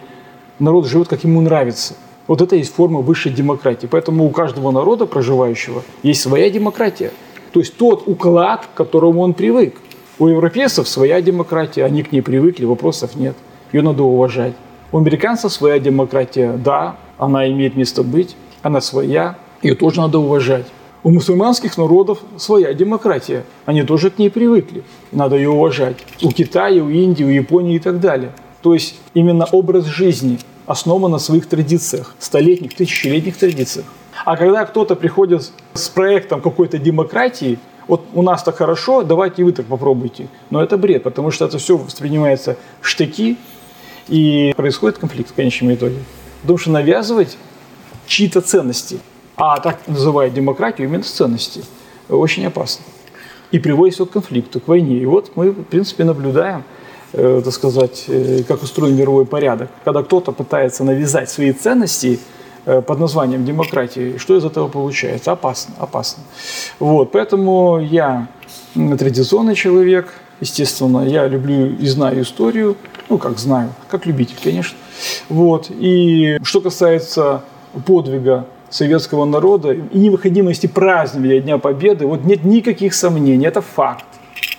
народ живет, как ему нравится. Вот это есть форма высшей демократии. Поэтому у каждого народа, проживающего, есть своя демократия. То есть тот уклад, к которому он привык. У европейцев своя демократия, они к ней привыкли, вопросов нет. Ее надо уважать. У американцев своя демократия, да, она имеет место быть, она своя, ее тоже надо уважать. У мусульманских народов своя демократия, они тоже к ней привыкли, надо ее уважать. У Китая, у Индии, у Японии и так далее. То есть именно образ жизни основан на своих традициях, столетних, тысячелетних традициях. А когда кто-то приходит с проектом какой-то демократии, вот у нас так хорошо, давайте вы так попробуйте. Но это бред, потому что это все воспринимается в штыки, и происходит конфликт в конечном итоге. Потому что навязывать чьи-то ценности, а так называют демократию именно ценности, очень опасно. И приводит все к конфликту, к войне. И вот мы, в принципе, наблюдаем, э, так сказать, э, как устроен мировой порядок. Когда кто-то пытается навязать свои ценности э, под названием демократии, что из этого получается? Опасно, опасно. Вот, поэтому я традиционный человек, естественно, я люблю и знаю историю, ну, как знаю, как любитель, конечно. Вот. И что касается подвига советского народа и необходимости празднования Дня Победы, вот нет никаких сомнений, это факт,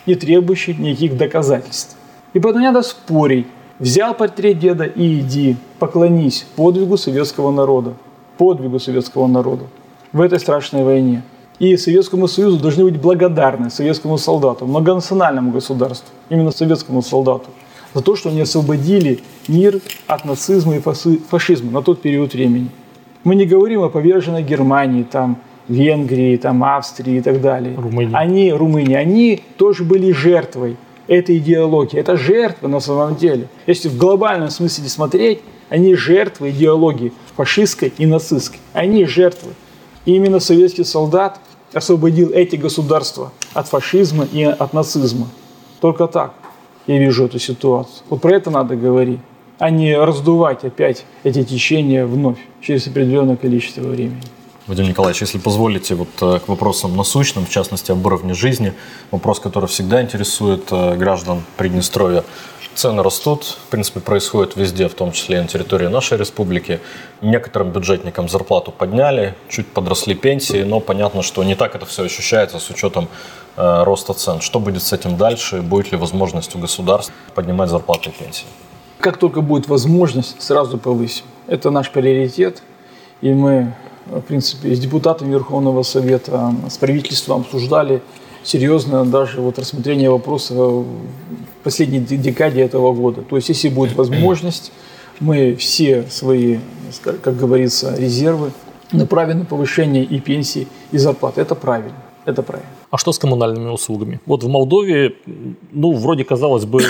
не требующий никаких доказательств. И поэтому не надо спорить. Взял портрет деда и иди, поклонись подвигу советского народа, подвигу советского народа в этой страшной войне. И Советскому Союзу должны быть благодарны советскому солдату, многонациональному государству, именно советскому солдату, за то, что они освободили мир от нацизма и фашизма на тот период времени. Мы не говорим о поверженной Германии, там, Венгрии, там, Австрии и так далее. Румыния. Они, Румыния, они тоже были жертвой этой идеологии. Это жертва на самом деле. Если в глобальном смысле смотреть, они жертвы идеологии фашистской и нацистской. Они жертвы. И именно советский солдат освободил эти государства от фашизма и от нацизма. Только так я вижу эту ситуацию. Вот про это надо говорить, а не раздувать опять эти течения вновь через определенное количество времени. Вадим Николаевич, если позволите, вот э, к вопросам насущным, в частности, об уровне жизни, вопрос, который всегда интересует э, граждан Приднестровья. Цены растут, в принципе, происходит везде, в том числе и на территории нашей республики. Некоторым бюджетникам зарплату подняли, чуть подросли пенсии, но понятно, что не так это все ощущается с учетом э, роста цен. Что будет с этим дальше? Будет ли возможность у государств поднимать зарплаты и пенсии? Как только будет возможность, сразу повысим. Это наш приоритет, и мы, в принципе, с депутатами Верховного Совета, с правительством обсуждали серьезно даже вот рассмотрение вопроса в последней декаде этого года. То есть, если будет возможность, мы все свои, как говорится, резервы направим на повышение и пенсий, и зарплат. Это правильно. Это правильно. А что с коммунальными услугами? Вот в Молдове, ну, вроде казалось бы,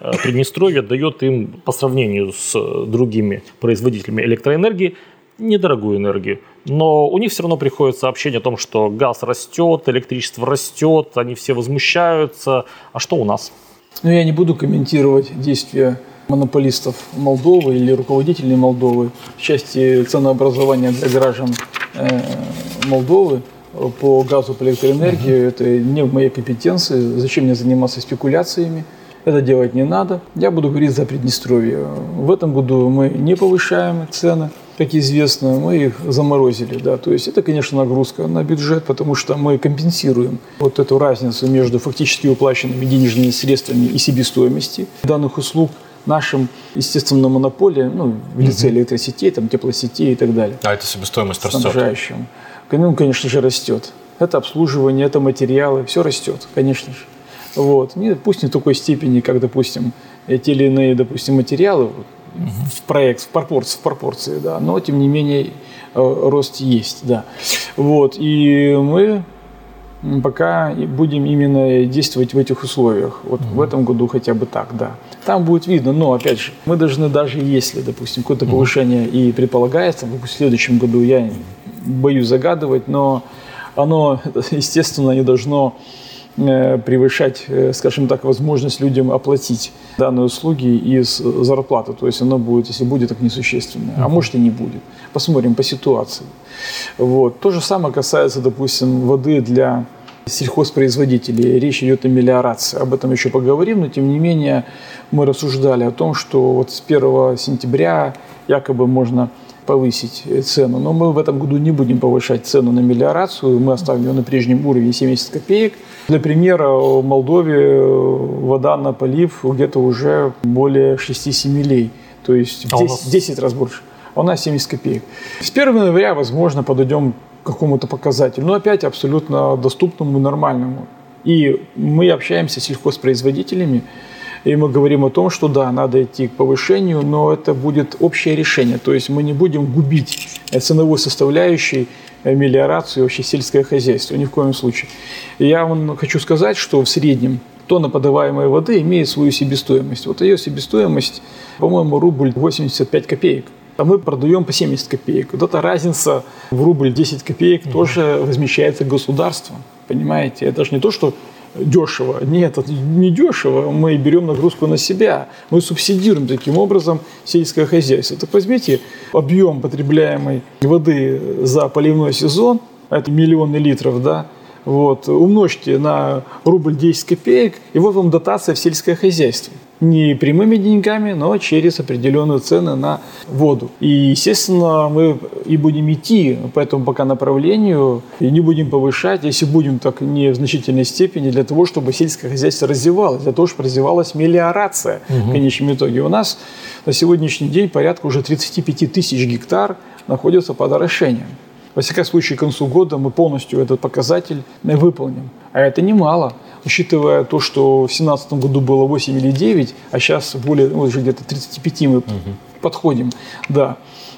э, Приднестровье дает им по сравнению с другими производителями электроэнергии недорогую энергию. Но у них все равно приходит сообщение о том, что газ растет, электричество растет, они все возмущаются. А что у нас? Ну, я не буду комментировать действия монополистов Молдовы или руководителей Молдовы в части ценообразования для граждан э, Молдовы по газу, по электроэнергии. Uh-huh. Это не в моей компетенции. Зачем мне заниматься спекуляциями? Это делать не надо. Я буду говорить за Приднестровье. В этом году мы не повышаем цены как известно, мы их заморозили. Да. То есть это, конечно, нагрузка на бюджет, потому что мы компенсируем вот эту разницу между фактически уплаченными денежными средствами и себестоимости данных услуг нашим, естественно, на монополии, ну, в лице электросетей, там, теплосетей и так далее. А эта себестоимость растет? Снабжающим. Ну, конечно же, растет. Это обслуживание, это материалы, все растет, конечно же. Вот. Не, пусть не в такой степени, как, допустим, те или иные, допустим, материалы в проект, в пропорции, в пропорции, да, но тем не менее э, рост есть, да. Вот, и мы пока будем именно действовать в этих условиях. Вот угу. в этом году хотя бы так, да. Там будет видно, но опять же, мы должны даже если, допустим, какое-то повышение угу. и предполагается, в следующем году я боюсь загадывать, но оно, естественно, не должно Э, превышать, э, скажем так, возможность людям оплатить данные услуги из зарплаты. То есть оно будет, если будет, так несущественное. А может и не будет. Посмотрим по ситуации. Вот. То же самое касается, допустим, воды для сельхозпроизводителей. Речь идет о мелиорации. Об этом еще поговорим, но тем не менее мы рассуждали о том, что вот с 1 сентября якобы можно повысить цену. Но мы в этом году не будем повышать цену на мелиорацию. Мы оставим ее на прежнем уровне 70 копеек. Для примера, в Молдове э, вода на полив где-то уже более 6-7 лей. То есть в 10, нас... 10 раз больше. А у нас 70 копеек. С 1 января, возможно, подойдем к какому-то показателю. Но опять абсолютно доступному, нормальному. И мы общаемся с сельхозпроизводителями, и мы говорим о том, что да, надо идти к повышению, но это будет общее решение. То есть мы не будем губить ценовой составляющей мелиорацию и вообще сельское хозяйство. Ни в коем случае. Я вам хочу сказать, что в среднем тонна подаваемой воды имеет свою себестоимость. Вот ее себестоимость, по-моему, рубль 85 копеек. А мы продаем по 70 копеек. Вот эта разница в рубль 10 копеек тоже возмещается государством. Понимаете? Это же не то, что дешево. Нет, это не дешево. Мы берем нагрузку на себя. Мы субсидируем таким образом сельское хозяйство. Так возьмите объем потребляемой воды за поливной сезон, это миллионы литров, да, вот, умножьте на рубль 10 копеек, и вот вам дотация в сельское хозяйство не прямыми деньгами, но через определенные цены на воду. И, естественно, мы и будем идти по этому пока направлению, и не будем повышать, если будем так не в значительной степени, для того, чтобы сельское хозяйство развивалось, для того, чтобы развивалась мелиорация угу. в конечном итоге. У нас на сегодняшний день порядка уже 35 тысяч гектар находятся под орошением. Во всяком случае, к концу года мы полностью этот показатель выполним. А это немало учитывая то, что в 2017 году было 8 или 9, а сейчас более, ну, уже где-то 35 мы угу. подходим, да.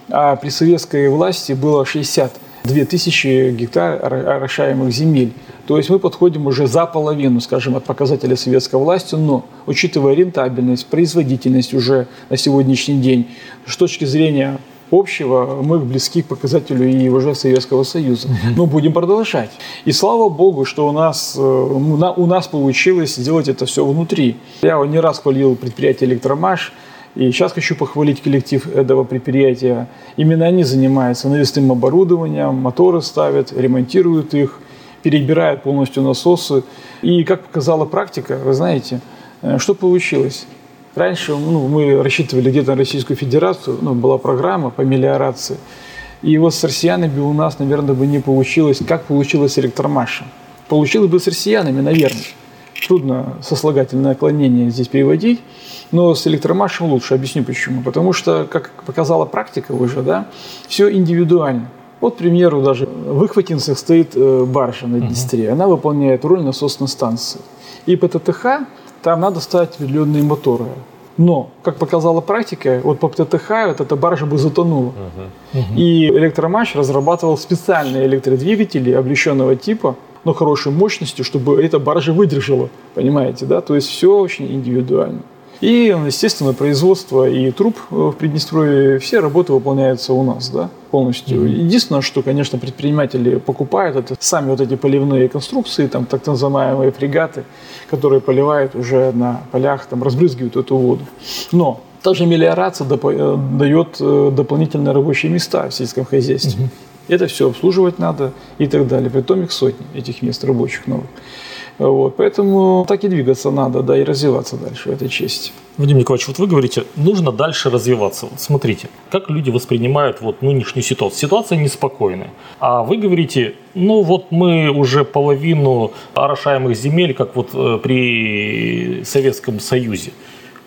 А при советской власти было 62 тысячи гектар орошаемых земель. То есть мы подходим уже за половину, скажем, от показателя советской власти, но учитывая рентабельность, производительность уже на сегодняшний день, с точки зрения общего, мы близки к показателю и уже Советского Союза. Но будем продолжать. И слава богу, что у нас, э, у нас получилось сделать это все внутри. Я не раз хвалил предприятие «Электромаш», и сейчас хочу похвалить коллектив этого предприятия. Именно они занимаются навесным оборудованием, моторы ставят, ремонтируют их, перебирают полностью насосы. И как показала практика, вы знаете, э, что получилось? Раньше ну, мы рассчитывали где-то на Российскую Федерацию, ну, была программа по мелиорации. И вот с россиянами у нас, наверное, бы не получилось, как получилось с электромашем. Получилось бы с россиянами, наверное. Трудно сослагательное наклонение здесь переводить, но с электромашем лучше. Объясню почему. Потому что, как показала практика уже, да, все индивидуально. Вот, к примеру, даже в Ихватинцах стоит э, баржа на Днестре. Она выполняет роль насосной станции. И по ТТХ там надо ставить определенные моторы. Но, как показала практика, вот по ПТТХ вот эта баржа бы затонула. Uh-huh. Uh-huh. И электроматч разрабатывал специальные электродвигатели облегченного типа, но хорошей мощностью, чтобы эта баржа выдержала. Понимаете, да? То есть все очень индивидуально. И, естественно, производство и труб в Приднестровье, все работы выполняются у нас, да, полностью. Mm-hmm. Единственное, что, конечно, предприниматели покупают, это сами вот эти поливные конструкции, там так называемые фрегаты, которые поливают уже на полях, там разбрызгивают эту воду. Но также мелиорация э, дает э, дополнительные рабочие места в сельском хозяйстве. Mm-hmm. Это все обслуживать надо и так далее. Притом их сотни, этих мест рабочих новых. Вот, поэтому так и двигаться надо, да, и развиваться дальше в этой части. Вадим Николаевич, вот вы говорите, нужно дальше развиваться. Вот смотрите, как люди воспринимают вот нынешнюю ситуацию. Ситуация неспокойная. А вы говорите, ну вот мы уже половину орошаемых земель, как вот э, при Советском Союзе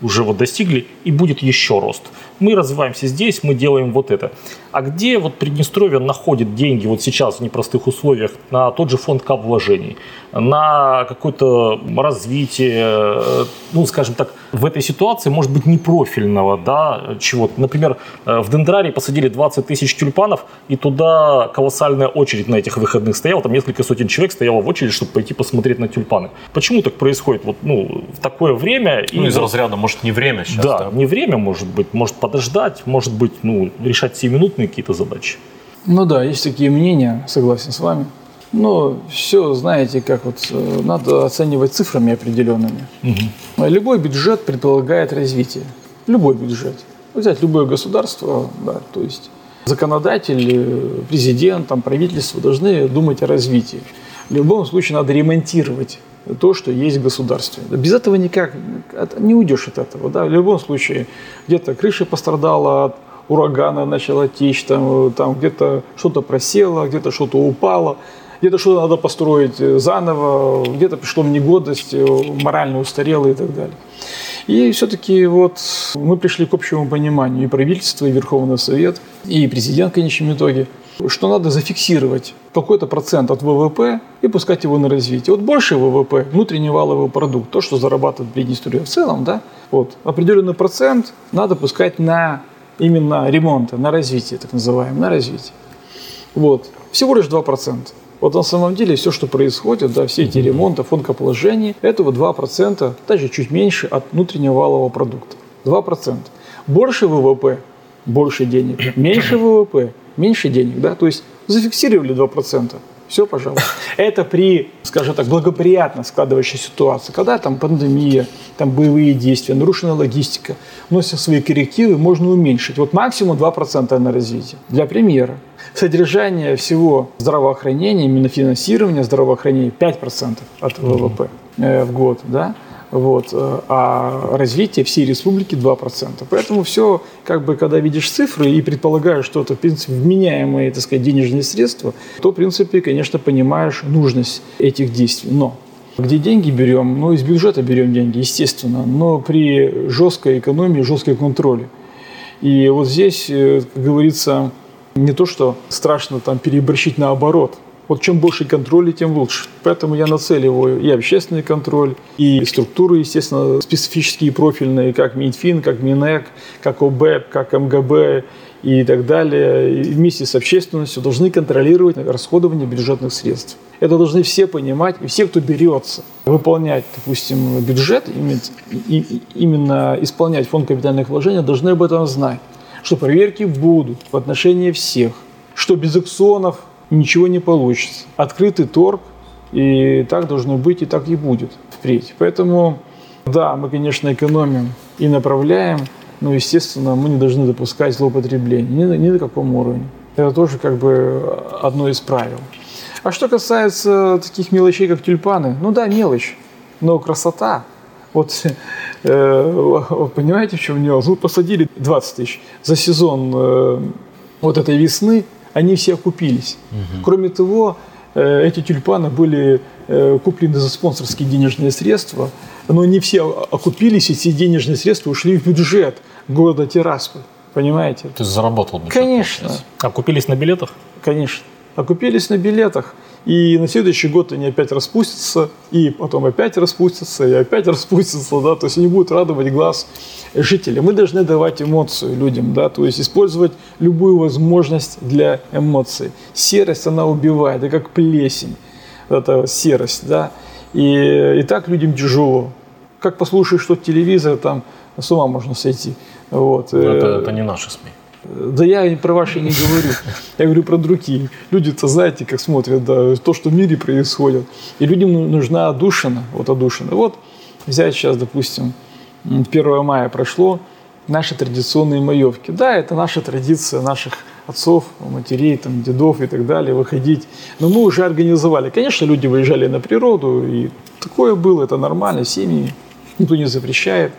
уже вот достигли, и будет еще рост. Мы развиваемся здесь, мы делаем вот это. А где вот Приднестровье находит деньги вот сейчас в непростых условиях на тот же фонд кап вложений, на какое-то развитие, э, ну, скажем так, в этой ситуации, может быть, непрофильного, да, чего-то. Например, э, в Дендрарии посадили 20 тысяч тюльпанов, и туда колоссальная очередь на этих выходных стояла, там несколько сотен человек стояло в очередь, чтобы пойти посмотреть на тюльпаны. Почему так происходит вот, ну, в такое время? Ну, из вот, разряда, может, не время сейчас, да, да? не время, может быть, может подождать, может быть, ну, решать сиюминутные какие-то задачи. Ну да, есть такие мнения, согласен с вами. Но все, знаете, как вот э, надо оценивать цифрами определенными. Угу. Любой бюджет предполагает развитие. Любой бюджет. Взять любое государство, да, то есть законодатель, э, президент, там, правительство должны думать о развитии. В любом случае надо ремонтировать то, что есть в государстве. Без этого никак не уйдешь от этого. Да? В любом случае, где-то крыша пострадала от урагана, начала течь, там, там где-то что-то просело, где-то что-то упало, где-то что-то надо построить э, заново, где-то пришло в негодность, э, морально устарело и так далее. И все-таки вот мы пришли к общему пониманию и правительство, и Верховный Совет, и президент в конечном итоге, что надо зафиксировать какой-то процент от ВВП и пускать его на развитие. Вот больше ВВП, внутренний валовый продукт, то, что зарабатывает Приднестровье в целом, да, вот, определенный процент надо пускать на именно ремонта, на развитие, так называемое, на развитие. Вот. Всего лишь 2%. Вот на самом деле все, что происходит, да, все эти ремонты, фондкоположения, этого 2%, даже чуть меньше от внутреннего валового продукта. 2%. Больше ВВП, больше денег. Меньше ВВП, меньше денег. Да? То есть зафиксировали 2%. Все, пожалуйста. Это при, скажем так, благоприятно складывающей ситуации, когда там пандемия, там боевые действия, нарушена логистика, вносят свои коррективы, можно уменьшить. Вот максимум 2% на развитие. Для примера, содержание всего здравоохранения, именно финансирование здравоохранения 5% от ВВП э, в год, да, вот, э, а развитие всей республики 2%. Поэтому все, как бы, когда видишь цифры и предполагаешь, что это, в принципе, вменяемые, так сказать, денежные средства, то, в принципе, конечно, понимаешь нужность этих действий. Но где деньги берем? Ну, из бюджета берем деньги, естественно, но при жесткой экономии, жесткой контроле. И вот здесь, э, как говорится, не то, что страшно там переборщить наоборот – вот чем больше контроля, тем лучше. Поэтому я нацеливаю и общественный контроль, и структуры, естественно, специфические профильные, как Минфин, как Минэк, как ОБЭП, как МГБ и так далее, и вместе с общественностью должны контролировать расходование бюджетных средств. Это должны все понимать, и все, кто берется выполнять, допустим, бюджет, именно исполнять фонд капитальных вложений, должны об этом знать, что проверки будут в отношении всех, что без акционов ничего не получится. Открытый торг, и так должно быть, и так и будет впредь. Поэтому, да, мы, конечно, экономим и направляем, но, естественно, мы не должны допускать злоупотребления ни ни на каком уровне. Это тоже как бы одно из правил. А что касается таких мелочей, как тюльпаны, ну да, мелочь, но красота. Вот, э, понимаете, в чем нюанс? Мы посадили 20 тысяч за сезон э, вот этой весны, они все окупились. Угу. Кроме того, э, эти тюльпаны были э, куплены за спонсорские денежные средства, но не все окупились, и все денежные средства ушли в бюджет города Тирасполь. Понимаете? Ты заработал бюджет. Конечно. Окупились на билетах? Конечно. Окупились на билетах. И на следующий год они опять распустятся, и потом опять распустятся, и опять распустятся, да, то есть они будут радовать глаз жителя. Мы должны давать эмоцию людям, да, то есть использовать любую возможность для эмоций. Серость, она убивает, это как плесень, это серость, да, и, и так людям тяжело. Как послушаешь что телевизор, там с ума можно сойти. Вот. Но это, это не наши СМИ. Да я про ваши не говорю. Я говорю про другие. Люди-то знаете, как смотрят, да, то, что в мире происходит. И людям ну, нужна отдушина. Вот отдушина. Вот взять сейчас, допустим, 1 мая прошло, наши традиционные маевки. Да, это наша традиция наших отцов, матерей, там, дедов и так далее, выходить. Но мы уже организовали. Конечно, люди выезжали на природу, и такое было, это нормально, семьи, никто не запрещает.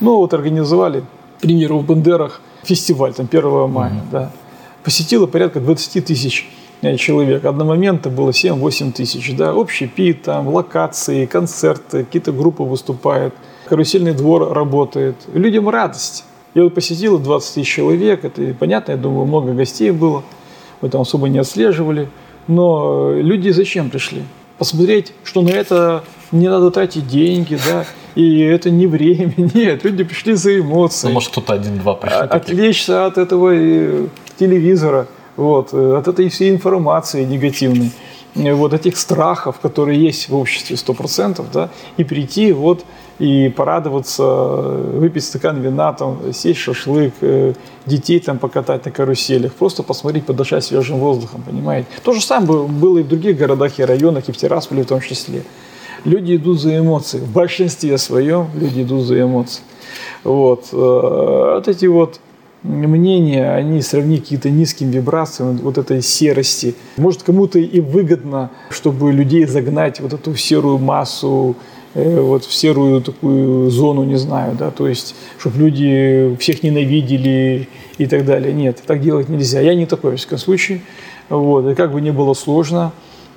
Но вот организовали, к примеру, в Бандерах фестиваль, там, 1 мая, mm-hmm. да. Посетило порядка 20 тысяч э, человек. Одномоментно было 7-8 тысяч, да. Общий пит, там, локации, концерты, какие-то группы выступают, карусельный двор работает. Людям радость. Я вот посетил 20 тысяч человек, это понятно, я думаю, много гостей было, мы там особо не отслеживали. Но люди зачем пришли? Посмотреть, что на это не надо тратить деньги, да, и это не время, нет, люди пришли за эмоции. Ну, может, кто-то один-два пришли. А, отвлечься от этого э, телевизора, вот, э, от этой всей информации негативной, э, вот этих страхов, которые есть в обществе 100%, да, и прийти вот и порадоваться, выпить стакан вина, там, сесть шашлык, детей там покатать на каруселях, просто посмотреть, подышать свежим воздухом, понимаете. То же самое было и в других городах и районах, и в Тирасполе в том числе. Люди идут за эмоции. В большинстве своем люди идут за эмоции. Вот. Э, вот эти вот мнения, они сравнить какие-то низким вибрациям, вот этой серости. Может, кому-то и выгодно, чтобы людей загнать вот эту серую массу Э, вот в серую такую зону, не знаю, да, то есть, чтобы люди всех ненавидели и так далее. Нет, так делать нельзя. Я не такой, в всяком случае. Вот. И как бы ни было сложно,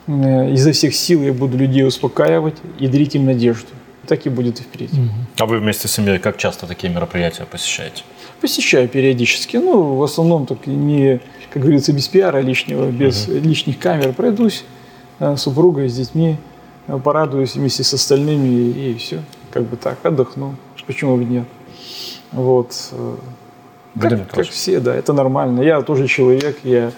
изо всех сил я буду людей успокаивать и дарить им надежду. Так и будет и впредь. А вы вместе с семьей как часто такие мероприятия посещаете? Посещаю периодически. Ну, в основном так не, как говорится, без пиара лишнего, без угу. лишних камер пройдусь э, с супругой, с детьми порадуюсь вместе с остальными и, и все. Как бы так, отдохну. Почему бы нет? Вот. Как, как все, да, это нормально. Я тоже человек, я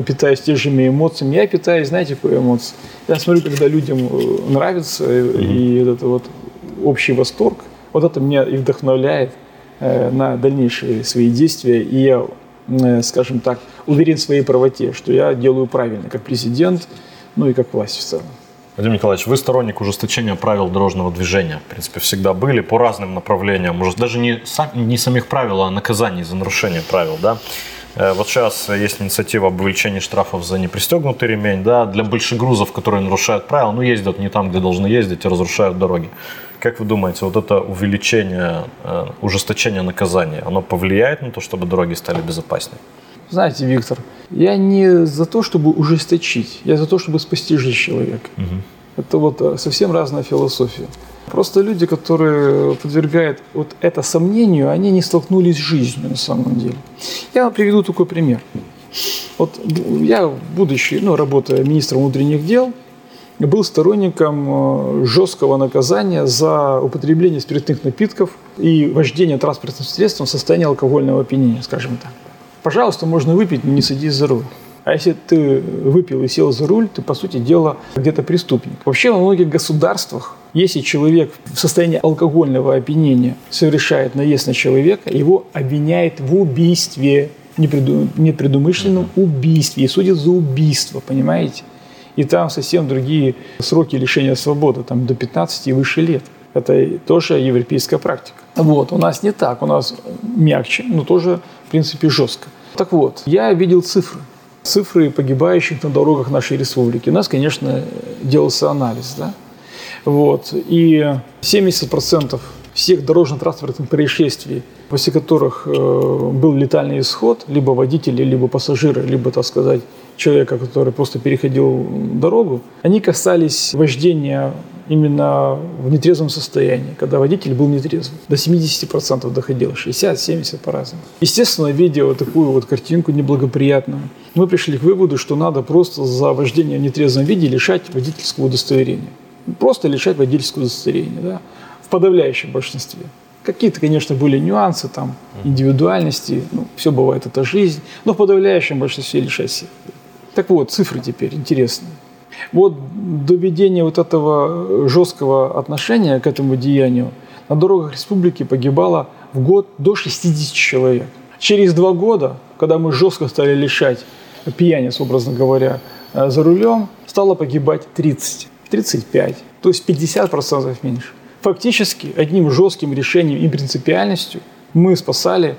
питаюсь теми же эмоциями. Я питаюсь, знаете, какой эмоции? Я смотрю, когда людям э, нравится, mm-hmm. и это вот общий восторг, вот это меня и вдохновляет э, на дальнейшие свои действия. И я, э, скажем так, уверен в своей правоте, что я делаю правильно, как президент, ну и как власть в целом. Вадим Николаевич, вы сторонник ужесточения правил дорожного движения. В принципе, всегда были по разным направлениям. Может, даже не, не самих правил, а наказаний за нарушение правил, да? Э, вот сейчас есть инициатива об увеличении штрафов за непристегнутый ремень, да, для большегрузов, которые нарушают правила, ну, ездят не там, где должны ездить и разрушают дороги. Как вы думаете, вот это увеличение, э, ужесточение наказания, оно повлияет на то, чтобы дороги стали безопаснее? Знаете, Виктор, я не за то, чтобы ужесточить, я за то, чтобы спасти жизнь человека. Угу. Это вот э, совсем разная философия. Просто люди, которые подвергают вот это сомнению, они не столкнулись с жизнью на самом деле. Я вам приведу такой пример. Вот я, будучи, ну, работая министром внутренних дел, был сторонником э, жесткого наказания за употребление спиртных напитков и вождение транспортным средством в состоянии алкогольного опьянения, скажем так пожалуйста, можно выпить, но не садись за руль. А если ты выпил и сел за руль, ты, по сути дела, где-то преступник. Вообще во многих государствах, если человек в состоянии алкогольного опьянения совершает наезд на человека, его обвиняют в убийстве, непредумышленном убийстве, и судят за убийство, понимаете? И там совсем другие сроки лишения свободы, там до 15 и выше лет. Это тоже европейская практика. Вот, у нас не так, у нас мягче, но тоже, в принципе, жестко. Так вот, я видел цифры. Цифры погибающих на дорогах нашей республики. У нас, конечно, делался анализ, да? Вот. И 70% всех дорожно-транспортных происшествий, после которых э, был летальный исход, либо водители, либо пассажиры, либо, так сказать, человека, который просто переходил дорогу, они касались вождения именно в нетрезвом состоянии, когда водитель был нетрезвым. До 70% доходило, 60-70 по-разному. Естественно, видя вот такую вот картинку неблагоприятную, мы пришли к выводу, что надо просто за вождение в нетрезвом виде лишать водительского удостоверения. Просто лишать водительского удостоверения, да, в подавляющем большинстве. Какие-то, конечно, были нюансы, там, индивидуальности, ну, все бывает, это жизнь, но в подавляющем большинстве лишать всех. Так вот, цифры теперь интересные. Вот до введения вот этого жесткого отношения к этому деянию на дорогах республики погибало в год до 60 человек. Через два года, когда мы жестко стали лишать пьяниц, образно говоря, э, за рулем, стало погибать 30, 35, то есть 50% меньше. Фактически одним жестким решением и принципиальностью мы спасали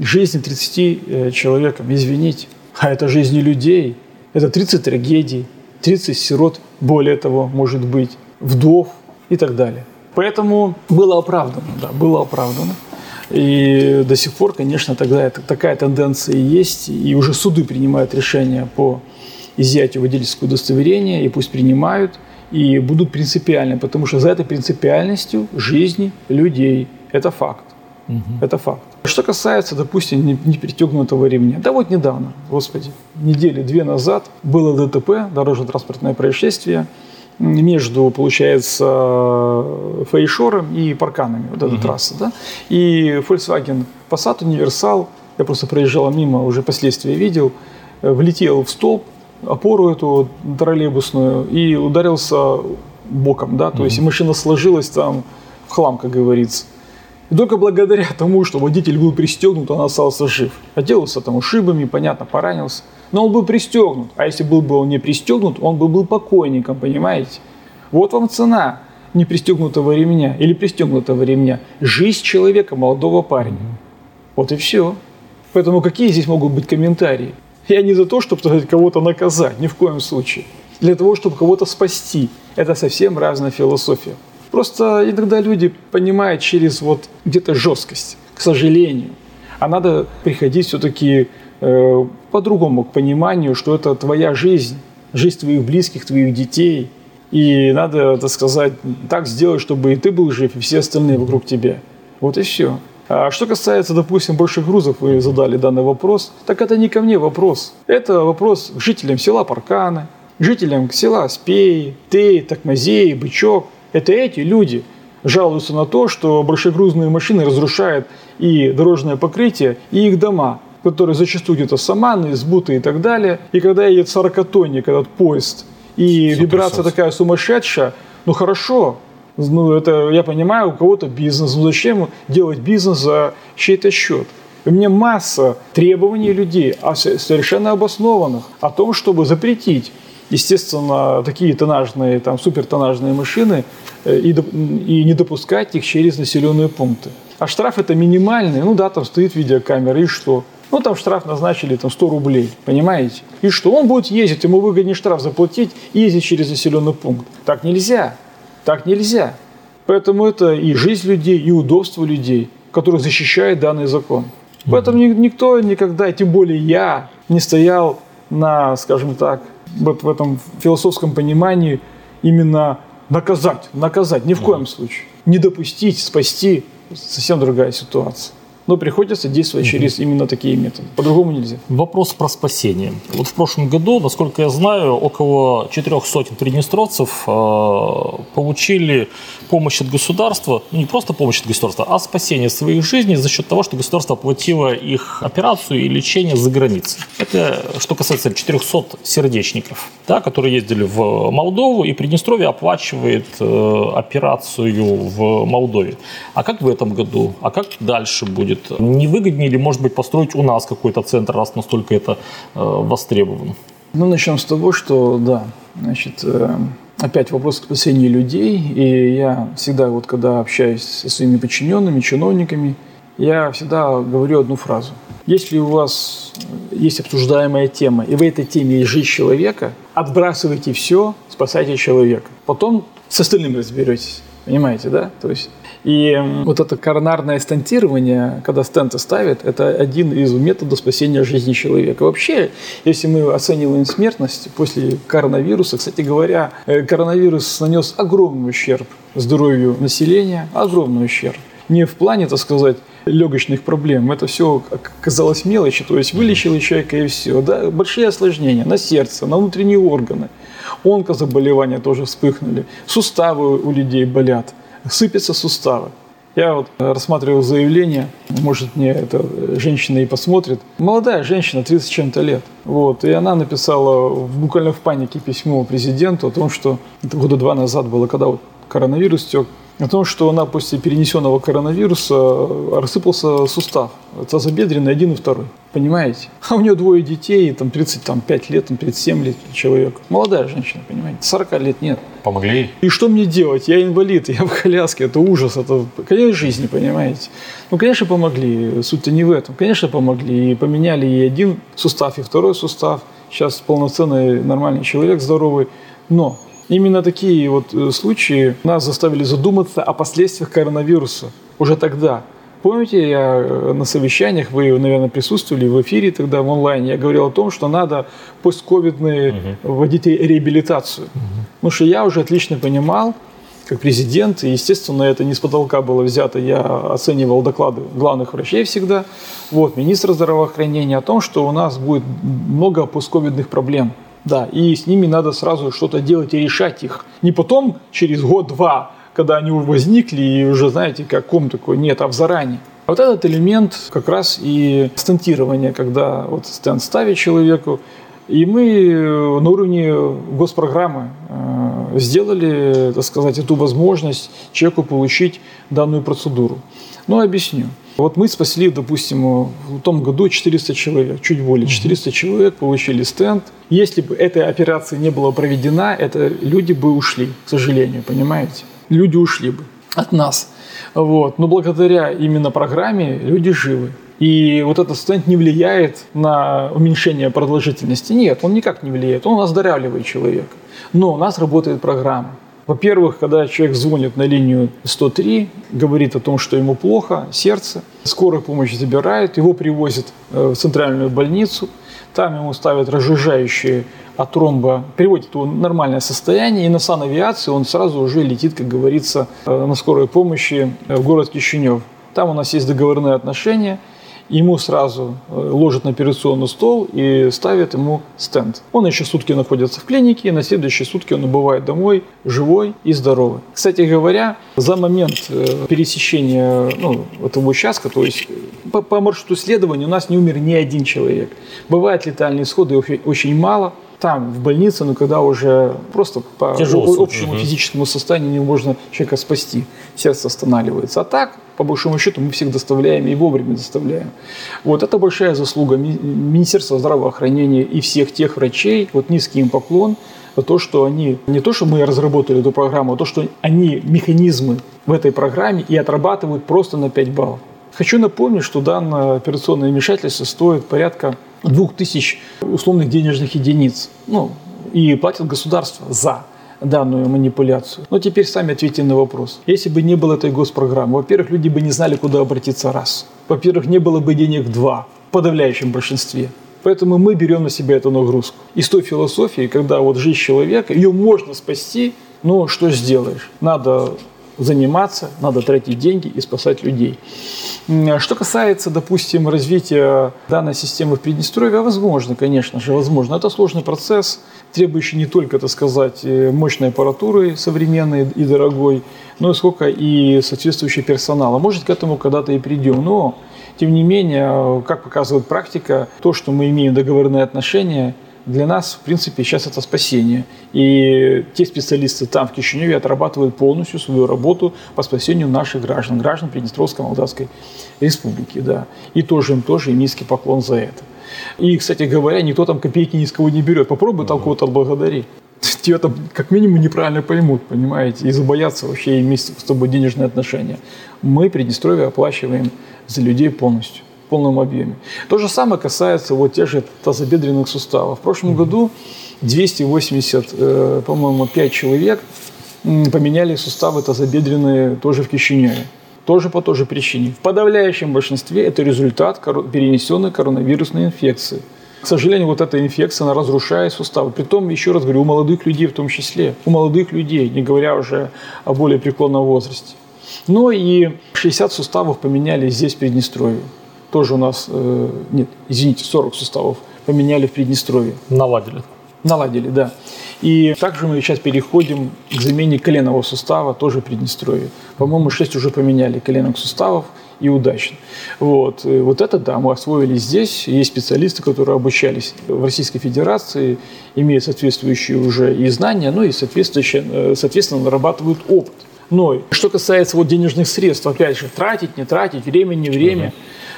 жизнь 30 э, человекам, извините. А это жизни людей. Это 30 трагедий, 30 сирот, более того, может быть, вдов и так далее. Поэтому было оправдано, да, было оправдано. И до сих пор, конечно, тогда это, такая тенденция есть, и уже суды принимают решения по изъятию водительского удостоверения, и пусть принимают, и будут принципиальны, потому что за этой принципиальностью жизни людей. Это факт. Угу. Это факт. Что касается, допустим, непристегнутого ремня. Да вот недавно, господи, недели две назад было ДТП, дорожно-транспортное происшествие, между, получается, Фейшором и Парканами, вот эта угу. трасса, да, и Volkswagen Passat Универсал, я просто проезжал мимо, уже последствия видел, э, влетел в столб, опору эту троллейбусную и ударился боком, да, то угу. есть машина сложилась там в хлам, как говорится. И только благодаря тому, что водитель был пристегнут, он остался жив. Отделался там ушибами, понятно, поранился. Но он был пристегнут. А если был бы он не пристегнут, он бы был покойником, понимаете? Вот вам цена непристегнутого ремня или пристегнутого ремня. Жизнь человека, молодого парня. Вот и все. Поэтому какие здесь могут быть комментарии? Я не за то, чтобы сказать, кого-то наказать, ни в коем случае. Для того, чтобы кого-то спасти. Это совсем разная философия. Просто иногда люди понимают через вот где-то жесткость, к сожалению. А надо приходить все-таки э, по-другому к пониманию, что это твоя жизнь, жизнь твоих близких, твоих детей. И надо, так сказать, так сделать, чтобы и ты был жив, и все остальные вокруг тебя. Вот и все. А что касается, допустим, больших грузов, вы задали данный вопрос, так это не ко мне вопрос. Это вопрос к жителям села Парканы, жителям села Спей, Тей, Такмазей, Бычок. Это эти люди жалуются на то, что большегрузные машины разрушают и дорожное покрытие, и их дома, которые зачастую где-то саманы, сбуты и так далее. И когда едет 40-тонник этот поезд, и Все вибрация такая сумасшедшая, ну хорошо, ну это я понимаю, у кого-то бизнес, ну зачем делать бизнес за чей-то счет? У меня масса требований людей, а совершенно обоснованных, о том, чтобы запретить естественно, такие тоннажные, там, супертоннажные машины э, и, и не допускать их через населенные пункты. А штраф это минимальный, ну да, там стоит видеокамера, и что? Ну, там штраф назначили там 100 рублей, понимаете? И что? Он будет ездить, ему выгоднее штраф заплатить и ездить через населенный пункт. Так нельзя. Так нельзя. Поэтому это и жизнь людей, и удобство людей, которых защищает данный закон. Поэтому никто никогда, тем более я, не стоял на, скажем так, вот в этом философском понимании именно наказать, наказать, ни в коем случае. Не допустить, спасти, совсем другая ситуация но приходится действовать через именно такие методы. По-другому нельзя. Вопрос про спасение. Вот в прошлом году, насколько я знаю, около четырех сотен приднестровцев э, получили помощь от государства, ну не просто помощь от государства, а спасение своих жизней за счет того, что государство оплатило их операцию и лечение за границей. Это что касается 400 сердечников, да, которые ездили в Молдову, и Приднестровье оплачивает э, операцию в Молдове. А как в этом году? А как дальше будет? Будет? Не выгоднее ли, может быть, построить у нас какой-то центр, раз настолько это э, востребовано? Ну, начнем с того, что, да, значит, э, опять вопрос к спасению людей. И я всегда, вот когда общаюсь со своими подчиненными, чиновниками, я всегда говорю одну фразу. Если у вас есть обсуждаемая тема, и в этой теме есть жизнь человека, отбрасывайте все, спасайте человека. Потом с остальным разберетесь. Понимаете, да? То есть и вот это коронарное стентирование, когда стенты ставят, это один из методов спасения жизни человека. Вообще, если мы оцениваем смертность после коронавируса, кстати говоря, э, коронавирус нанес огромный ущерб здоровью населения, огромный ущерб. Не в плане, так сказать, легочных проблем. Это все казалось мелочи, то есть вылечил человека и все. Да? Большие осложнения на сердце, на внутренние органы. Онкозаболевания тоже вспыхнули. Суставы у людей болят сыпятся суставы. Я вот рассматривал заявление, может мне эта женщина и посмотрит. Молодая женщина, 30 чем-то лет. Вот, и она написала буквально в панике письмо президенту о том, что это года два назад было, когда вот коронавирус тек, о том, что она после перенесенного коронавируса рассыпался сустав. Тазобедренный один и второй. Понимаете? А у нее двое детей, там 35 лет, там 37 лет человек. Молодая женщина, понимаете? 40 лет нет. Помогли? И что мне делать? Я инвалид, я в коляске, это ужас, это конец жизни, понимаете? Ну, конечно, помогли. Суть-то не в этом. Конечно, помогли. И поменяли и один сустав, и второй сустав. Сейчас полноценный нормальный человек, здоровый. Но Именно такие вот э, случаи нас заставили задуматься о последствиях коронавируса уже тогда. Помните, я э, на совещаниях, вы, наверное, присутствовали в эфире тогда в онлайне, я говорил о том, что надо постковидные угу. вводить реабилитацию. Угу. Потому что я уже отлично понимал, как президент, и, естественно, это не с потолка было взято, я оценивал доклады главных врачей всегда, вот, министра здравоохранения о том, что у нас будет много постковидных проблем. Да, и с ними надо сразу что-то делать и решать их. Не потом, через год-два, когда они возникли и уже, знаете, как ком такой, нет, а в заранее. Вот этот элемент как раз и стентирование, когда вот стенд ставит человеку, и мы на уровне госпрограммы э, сделали, так сказать, эту возможность человеку получить данную процедуру. Ну, объясню. Вот мы спасли, допустим, в том году 400 человек, чуть более 400 человек получили стенд. Если бы эта операция не была проведена, это люди бы ушли, к сожалению, понимаете? Люди ушли бы от нас. Вот. Но благодаря именно программе люди живы. И вот этот стенд не влияет на уменьшение продолжительности. Нет, он никак не влияет. Он оздоравливает человека. Но у нас работает программа. Во-первых, когда человек звонит на линию 103, говорит о том, что ему плохо, сердце, скорая помощь забирает, его привозят э, в центральную больницу, там ему ставят разжижающие от тромба, приводят его в нормальное состояние, и на санавиации он сразу уже летит, как говорится, э, на скорой помощи в город Кишинев. Там у нас есть договорные отношения – ему сразу э, ложат на операционный стол и ставят ему стенд. Он еще сутки находится в клинике, и на следующие сутки он убывает домой живой и здоровый. Кстати говоря, за момент э, пересечения ну, этого участка, то есть по, по маршруту следования у нас не умер ни один человек. Бывают летальные исходы очень мало, там, в больнице, но когда уже просто по Тяжелый общему угу. физическому состоянию невозможно человека спасти, сердце останавливается. А так, по большому счету, мы всех доставляем и вовремя доставляем. Вот это большая заслуга Министерства здравоохранения и всех тех врачей. Вот низкий им поклон то, что они, не то, что мы разработали эту программу, а то, что они механизмы в этой программе и отрабатывают просто на 5 баллов. Хочу напомнить, что данное операционное вмешательство стоит порядка 2000 условных денежных единиц. Ну, и платит государство за данную манипуляцию. Но теперь сами ответьте на вопрос. Если бы не было этой госпрограммы, во-первых, люди бы не знали, куда обратиться раз. Во-первых, не было бы денег два в подавляющем большинстве. Поэтому мы берем на себя эту нагрузку. Из той философии, когда вот жизнь человека, ее можно спасти, но что сделаешь? Надо заниматься, надо тратить деньги и спасать людей. Что касается, допустим, развития данной системы в Приднестровье, возможно, конечно же, возможно. Это сложный процесс, требующий не только, так сказать, э, мощной аппаратуры современной и дорогой, но и сколько и соответствующий персонала. Может, к этому когда-то и придем, но тем не менее, как показывает практика, то, что мы имеем договорные отношения – для нас, в принципе, сейчас это спасение. И те специалисты там, в Кишиневе, отрабатывают полностью свою работу по спасению наших граждан, граждан Приднестровской Молдавской Республики. Да. И тоже им тоже им низкий поклон за это. И, кстати говоря, никто там копейки ни с кого не берет. Попробуй там кого-то отблагодари. Тебя там как минимум неправильно поймут, понимаете, и забоятся вообще иметь с тобой денежные отношения. Мы Приднестровье оплачиваем за людей полностью в полном объеме. То же самое касается вот тех же тазобедренных суставов. В прошлом году 280, э, по-моему, 5 человек поменяли суставы тазобедренные тоже в Кишиневе. Тоже по той же причине. В подавляющем большинстве это результат перенесенной коронавирусной инфекции. К сожалению, вот эта инфекция, она разрушает суставы. Притом, еще раз говорю, у молодых людей в том числе. У молодых людей, не говоря уже о более преклонном возрасте. Но и 60 суставов поменяли здесь, в Приднестровье тоже у нас, э, нет, извините, 40 суставов поменяли в Приднестровье. Наладили. Наладили, да. И также мы сейчас переходим к замене коленного сустава, тоже в Приднестровье. По-моему, 6 уже поменяли коленных суставов и удачно. Вот. И вот это, да, мы освоили здесь. Есть специалисты, которые обучались в Российской Федерации, имеют соответствующие уже и знания, ну и соответствующие, э, соответственно, нарабатывают опыт Но что касается вот денежных средств, опять же, тратить, не тратить, время, не время.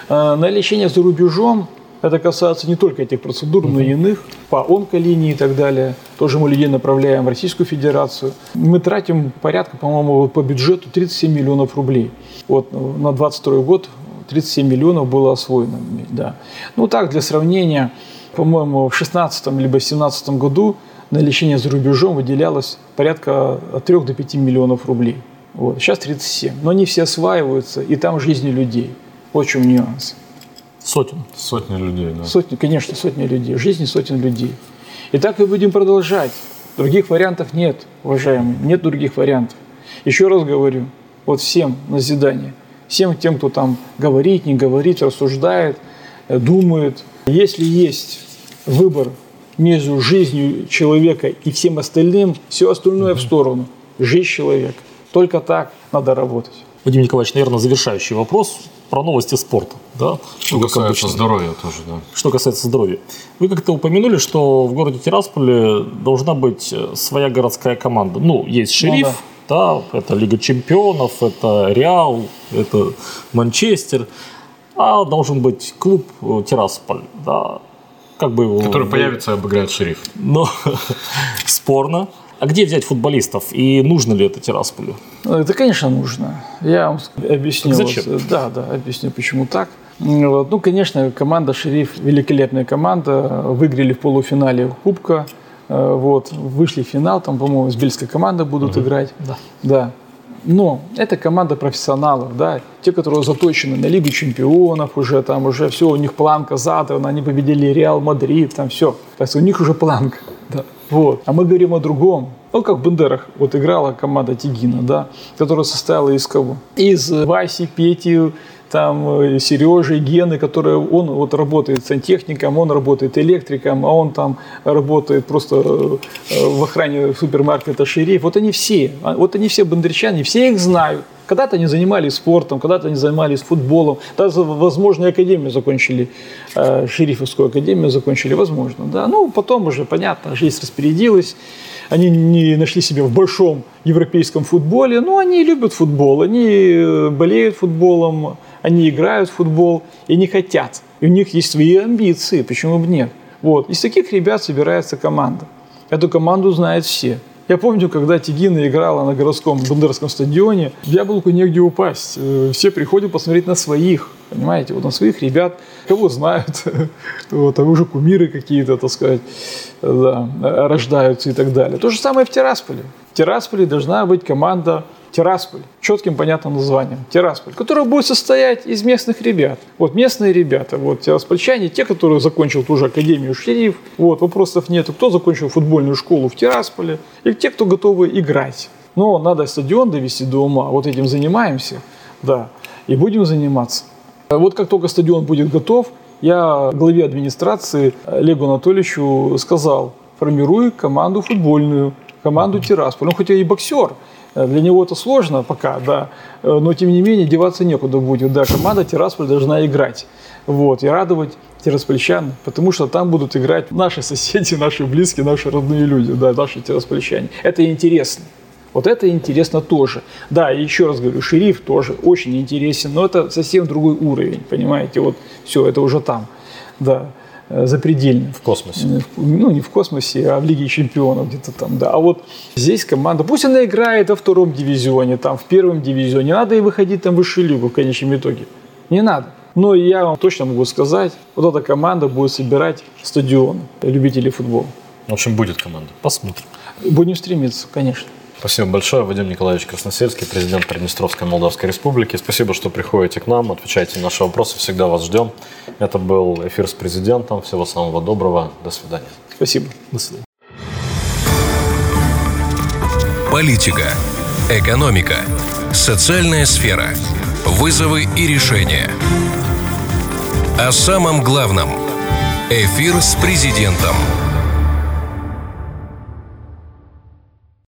Угу. На лечение за рубежом это касается не только этих процедур, но и иных, по онколинии и так далее. Тоже мы людей направляем в Российскую Федерацию. Мы тратим порядка, по-моему, по бюджету 37 миллионов рублей. Вот на 22 год 37 миллионов было освоено. Да. Ну так, для сравнения, по-моему, в 16 либо 17 году на лечение за рубежом выделялось порядка от 3 до 5 миллионов рублей. Вот. Сейчас 37. Но они все осваиваются, и там жизни людей. Вот в чем нюанс. Сотен. Сотни людей, да. Сотни, конечно, сотни людей. Жизни сотен людей. И так и будем продолжать. Других вариантов нет, уважаемые. Нет других вариантов. Еще раз говорю, вот всем назидание. Всем тем, кто там говорит, не говорит, рассуждает, э, думает. Если есть выбор между жизнью человека и всем остальным, все остальное в сторону. Жизнь человека. Только так надо работать. Вадим Николаевич, наверное, завершающий вопрос про новости спорта. Да? Что ну, касается обычно. здоровья тоже, да. Что касается здоровья. Вы как-то упомянули, что в городе Тирасполе должна быть э, своя городская команда. Ну, есть шериф, ну, да. да, это Лига чемпионов, это Реал, это Манчестер. А должен быть клуб э, Тирасполь, да. Как бы его... Который появится и обыграет шериф. Но спорно. А где взять футболистов и нужно ли это Тирасполю? Это, конечно, нужно. Я вам объясню. Так зачем? Вот, да, да, объясню, почему так. Вот. Ну, конечно, команда «Шериф» великолепная команда. Выиграли в полуфинале Кубка. Э, вот. Вышли в финал, там, по-моему, с бельской командой будут угу. играть. Да. да. Но это команда профессионалов, да, те, которые заточены на Лигу чемпионов уже, там уже все, у них планка задана, они победили Реал Мадрид, там все. То есть у них уже планка, да. Вот. А мы говорим о другом. Ну, как в Бендерах вот играла команда Тигина, да, которая состояла из кого? Из Васи, Пети, там э, Сережи, Гены, которые он вот работает сантехником, он работает электриком, а он там работает просто э, в охране супермаркета «Шериф». Вот они все, а, вот они все бандерчане, все их знают. Когда-то они занимались спортом, когда-то они занимались футболом, даже, возможно, академию закончили, э, шерифовскую академию закончили, возможно, да. Ну, потом уже, понятно, жизнь распорядилась, они не нашли себя в большом европейском футболе, но они любят футбол, они э, болеют футболом, они играют в футбол и не хотят. И у них есть свои амбиции, почему бы нет. Вот. Из таких ребят собирается команда. Эту команду знают все. Я помню, когда Тигина играла на городском Бендерском стадионе, яблоку негде упасть. Э, все приходят посмотреть на своих, понимаете, вот на своих ребят, кого знают, вот, а уже кумиры какие-то, так сказать, да, рождаются и так далее. То же самое в Тирасполе. В Тирасполе должна быть команда Тирасполь, четким понятным названием, Тирасполь, которая будет состоять из местных ребят. Вот местные ребята, вот тираспольчане, те, которые закончил ту же Академию Шериф, вот, вопросов нет, кто закончил футбольную школу в Тирасполе, и те, кто готовы играть. Но надо стадион довести до ума, вот этим занимаемся, да, и будем заниматься. Вот как только стадион будет готов, я главе администрации Олегу Анатольевичу сказал, формируй команду футбольную, команду Тирасполь. Он хотя и боксер, для него это сложно пока, да, э, но тем не менее деваться некуда будет. Да, команда Тирасполь должна играть. Вот, и радовать тираспольчан, потому что там будут играть наши соседи, наши близкие, наши родные люди, да, наши тираспольчане. Это интересно. Вот это интересно тоже. Да, еще раз говорю, шериф тоже очень интересен, но это совсем другой уровень, понимаете, вот все, это уже там, да. Э, запредельно. В космосе. Э, ну, не в космосе, а в Лиге чемпионов где-то там, да. А вот здесь команда, пусть она играет во втором дивизионе, там, в первом дивизионе, надо и выходить там в высшую лигу в конечном итоге. Не надо. Но я вам точно могу сказать, вот эта команда будет собирать стадион любителей футбола. В общем, будет команда. Посмотрим. Будем стремиться, конечно. Спасибо большое. Вадим Николаевич Красносельский, президент Приднестровской Молдавской Республики. Спасибо, что приходите к нам, отвечаете на наши вопросы. Всегда вас ждем. Это был эфир с президентом. Всего самого доброго. До свидания. Спасибо. До свидания. Политика, экономика, социальная сфера, вызовы и решения. О самом главном. Эфир с президентом.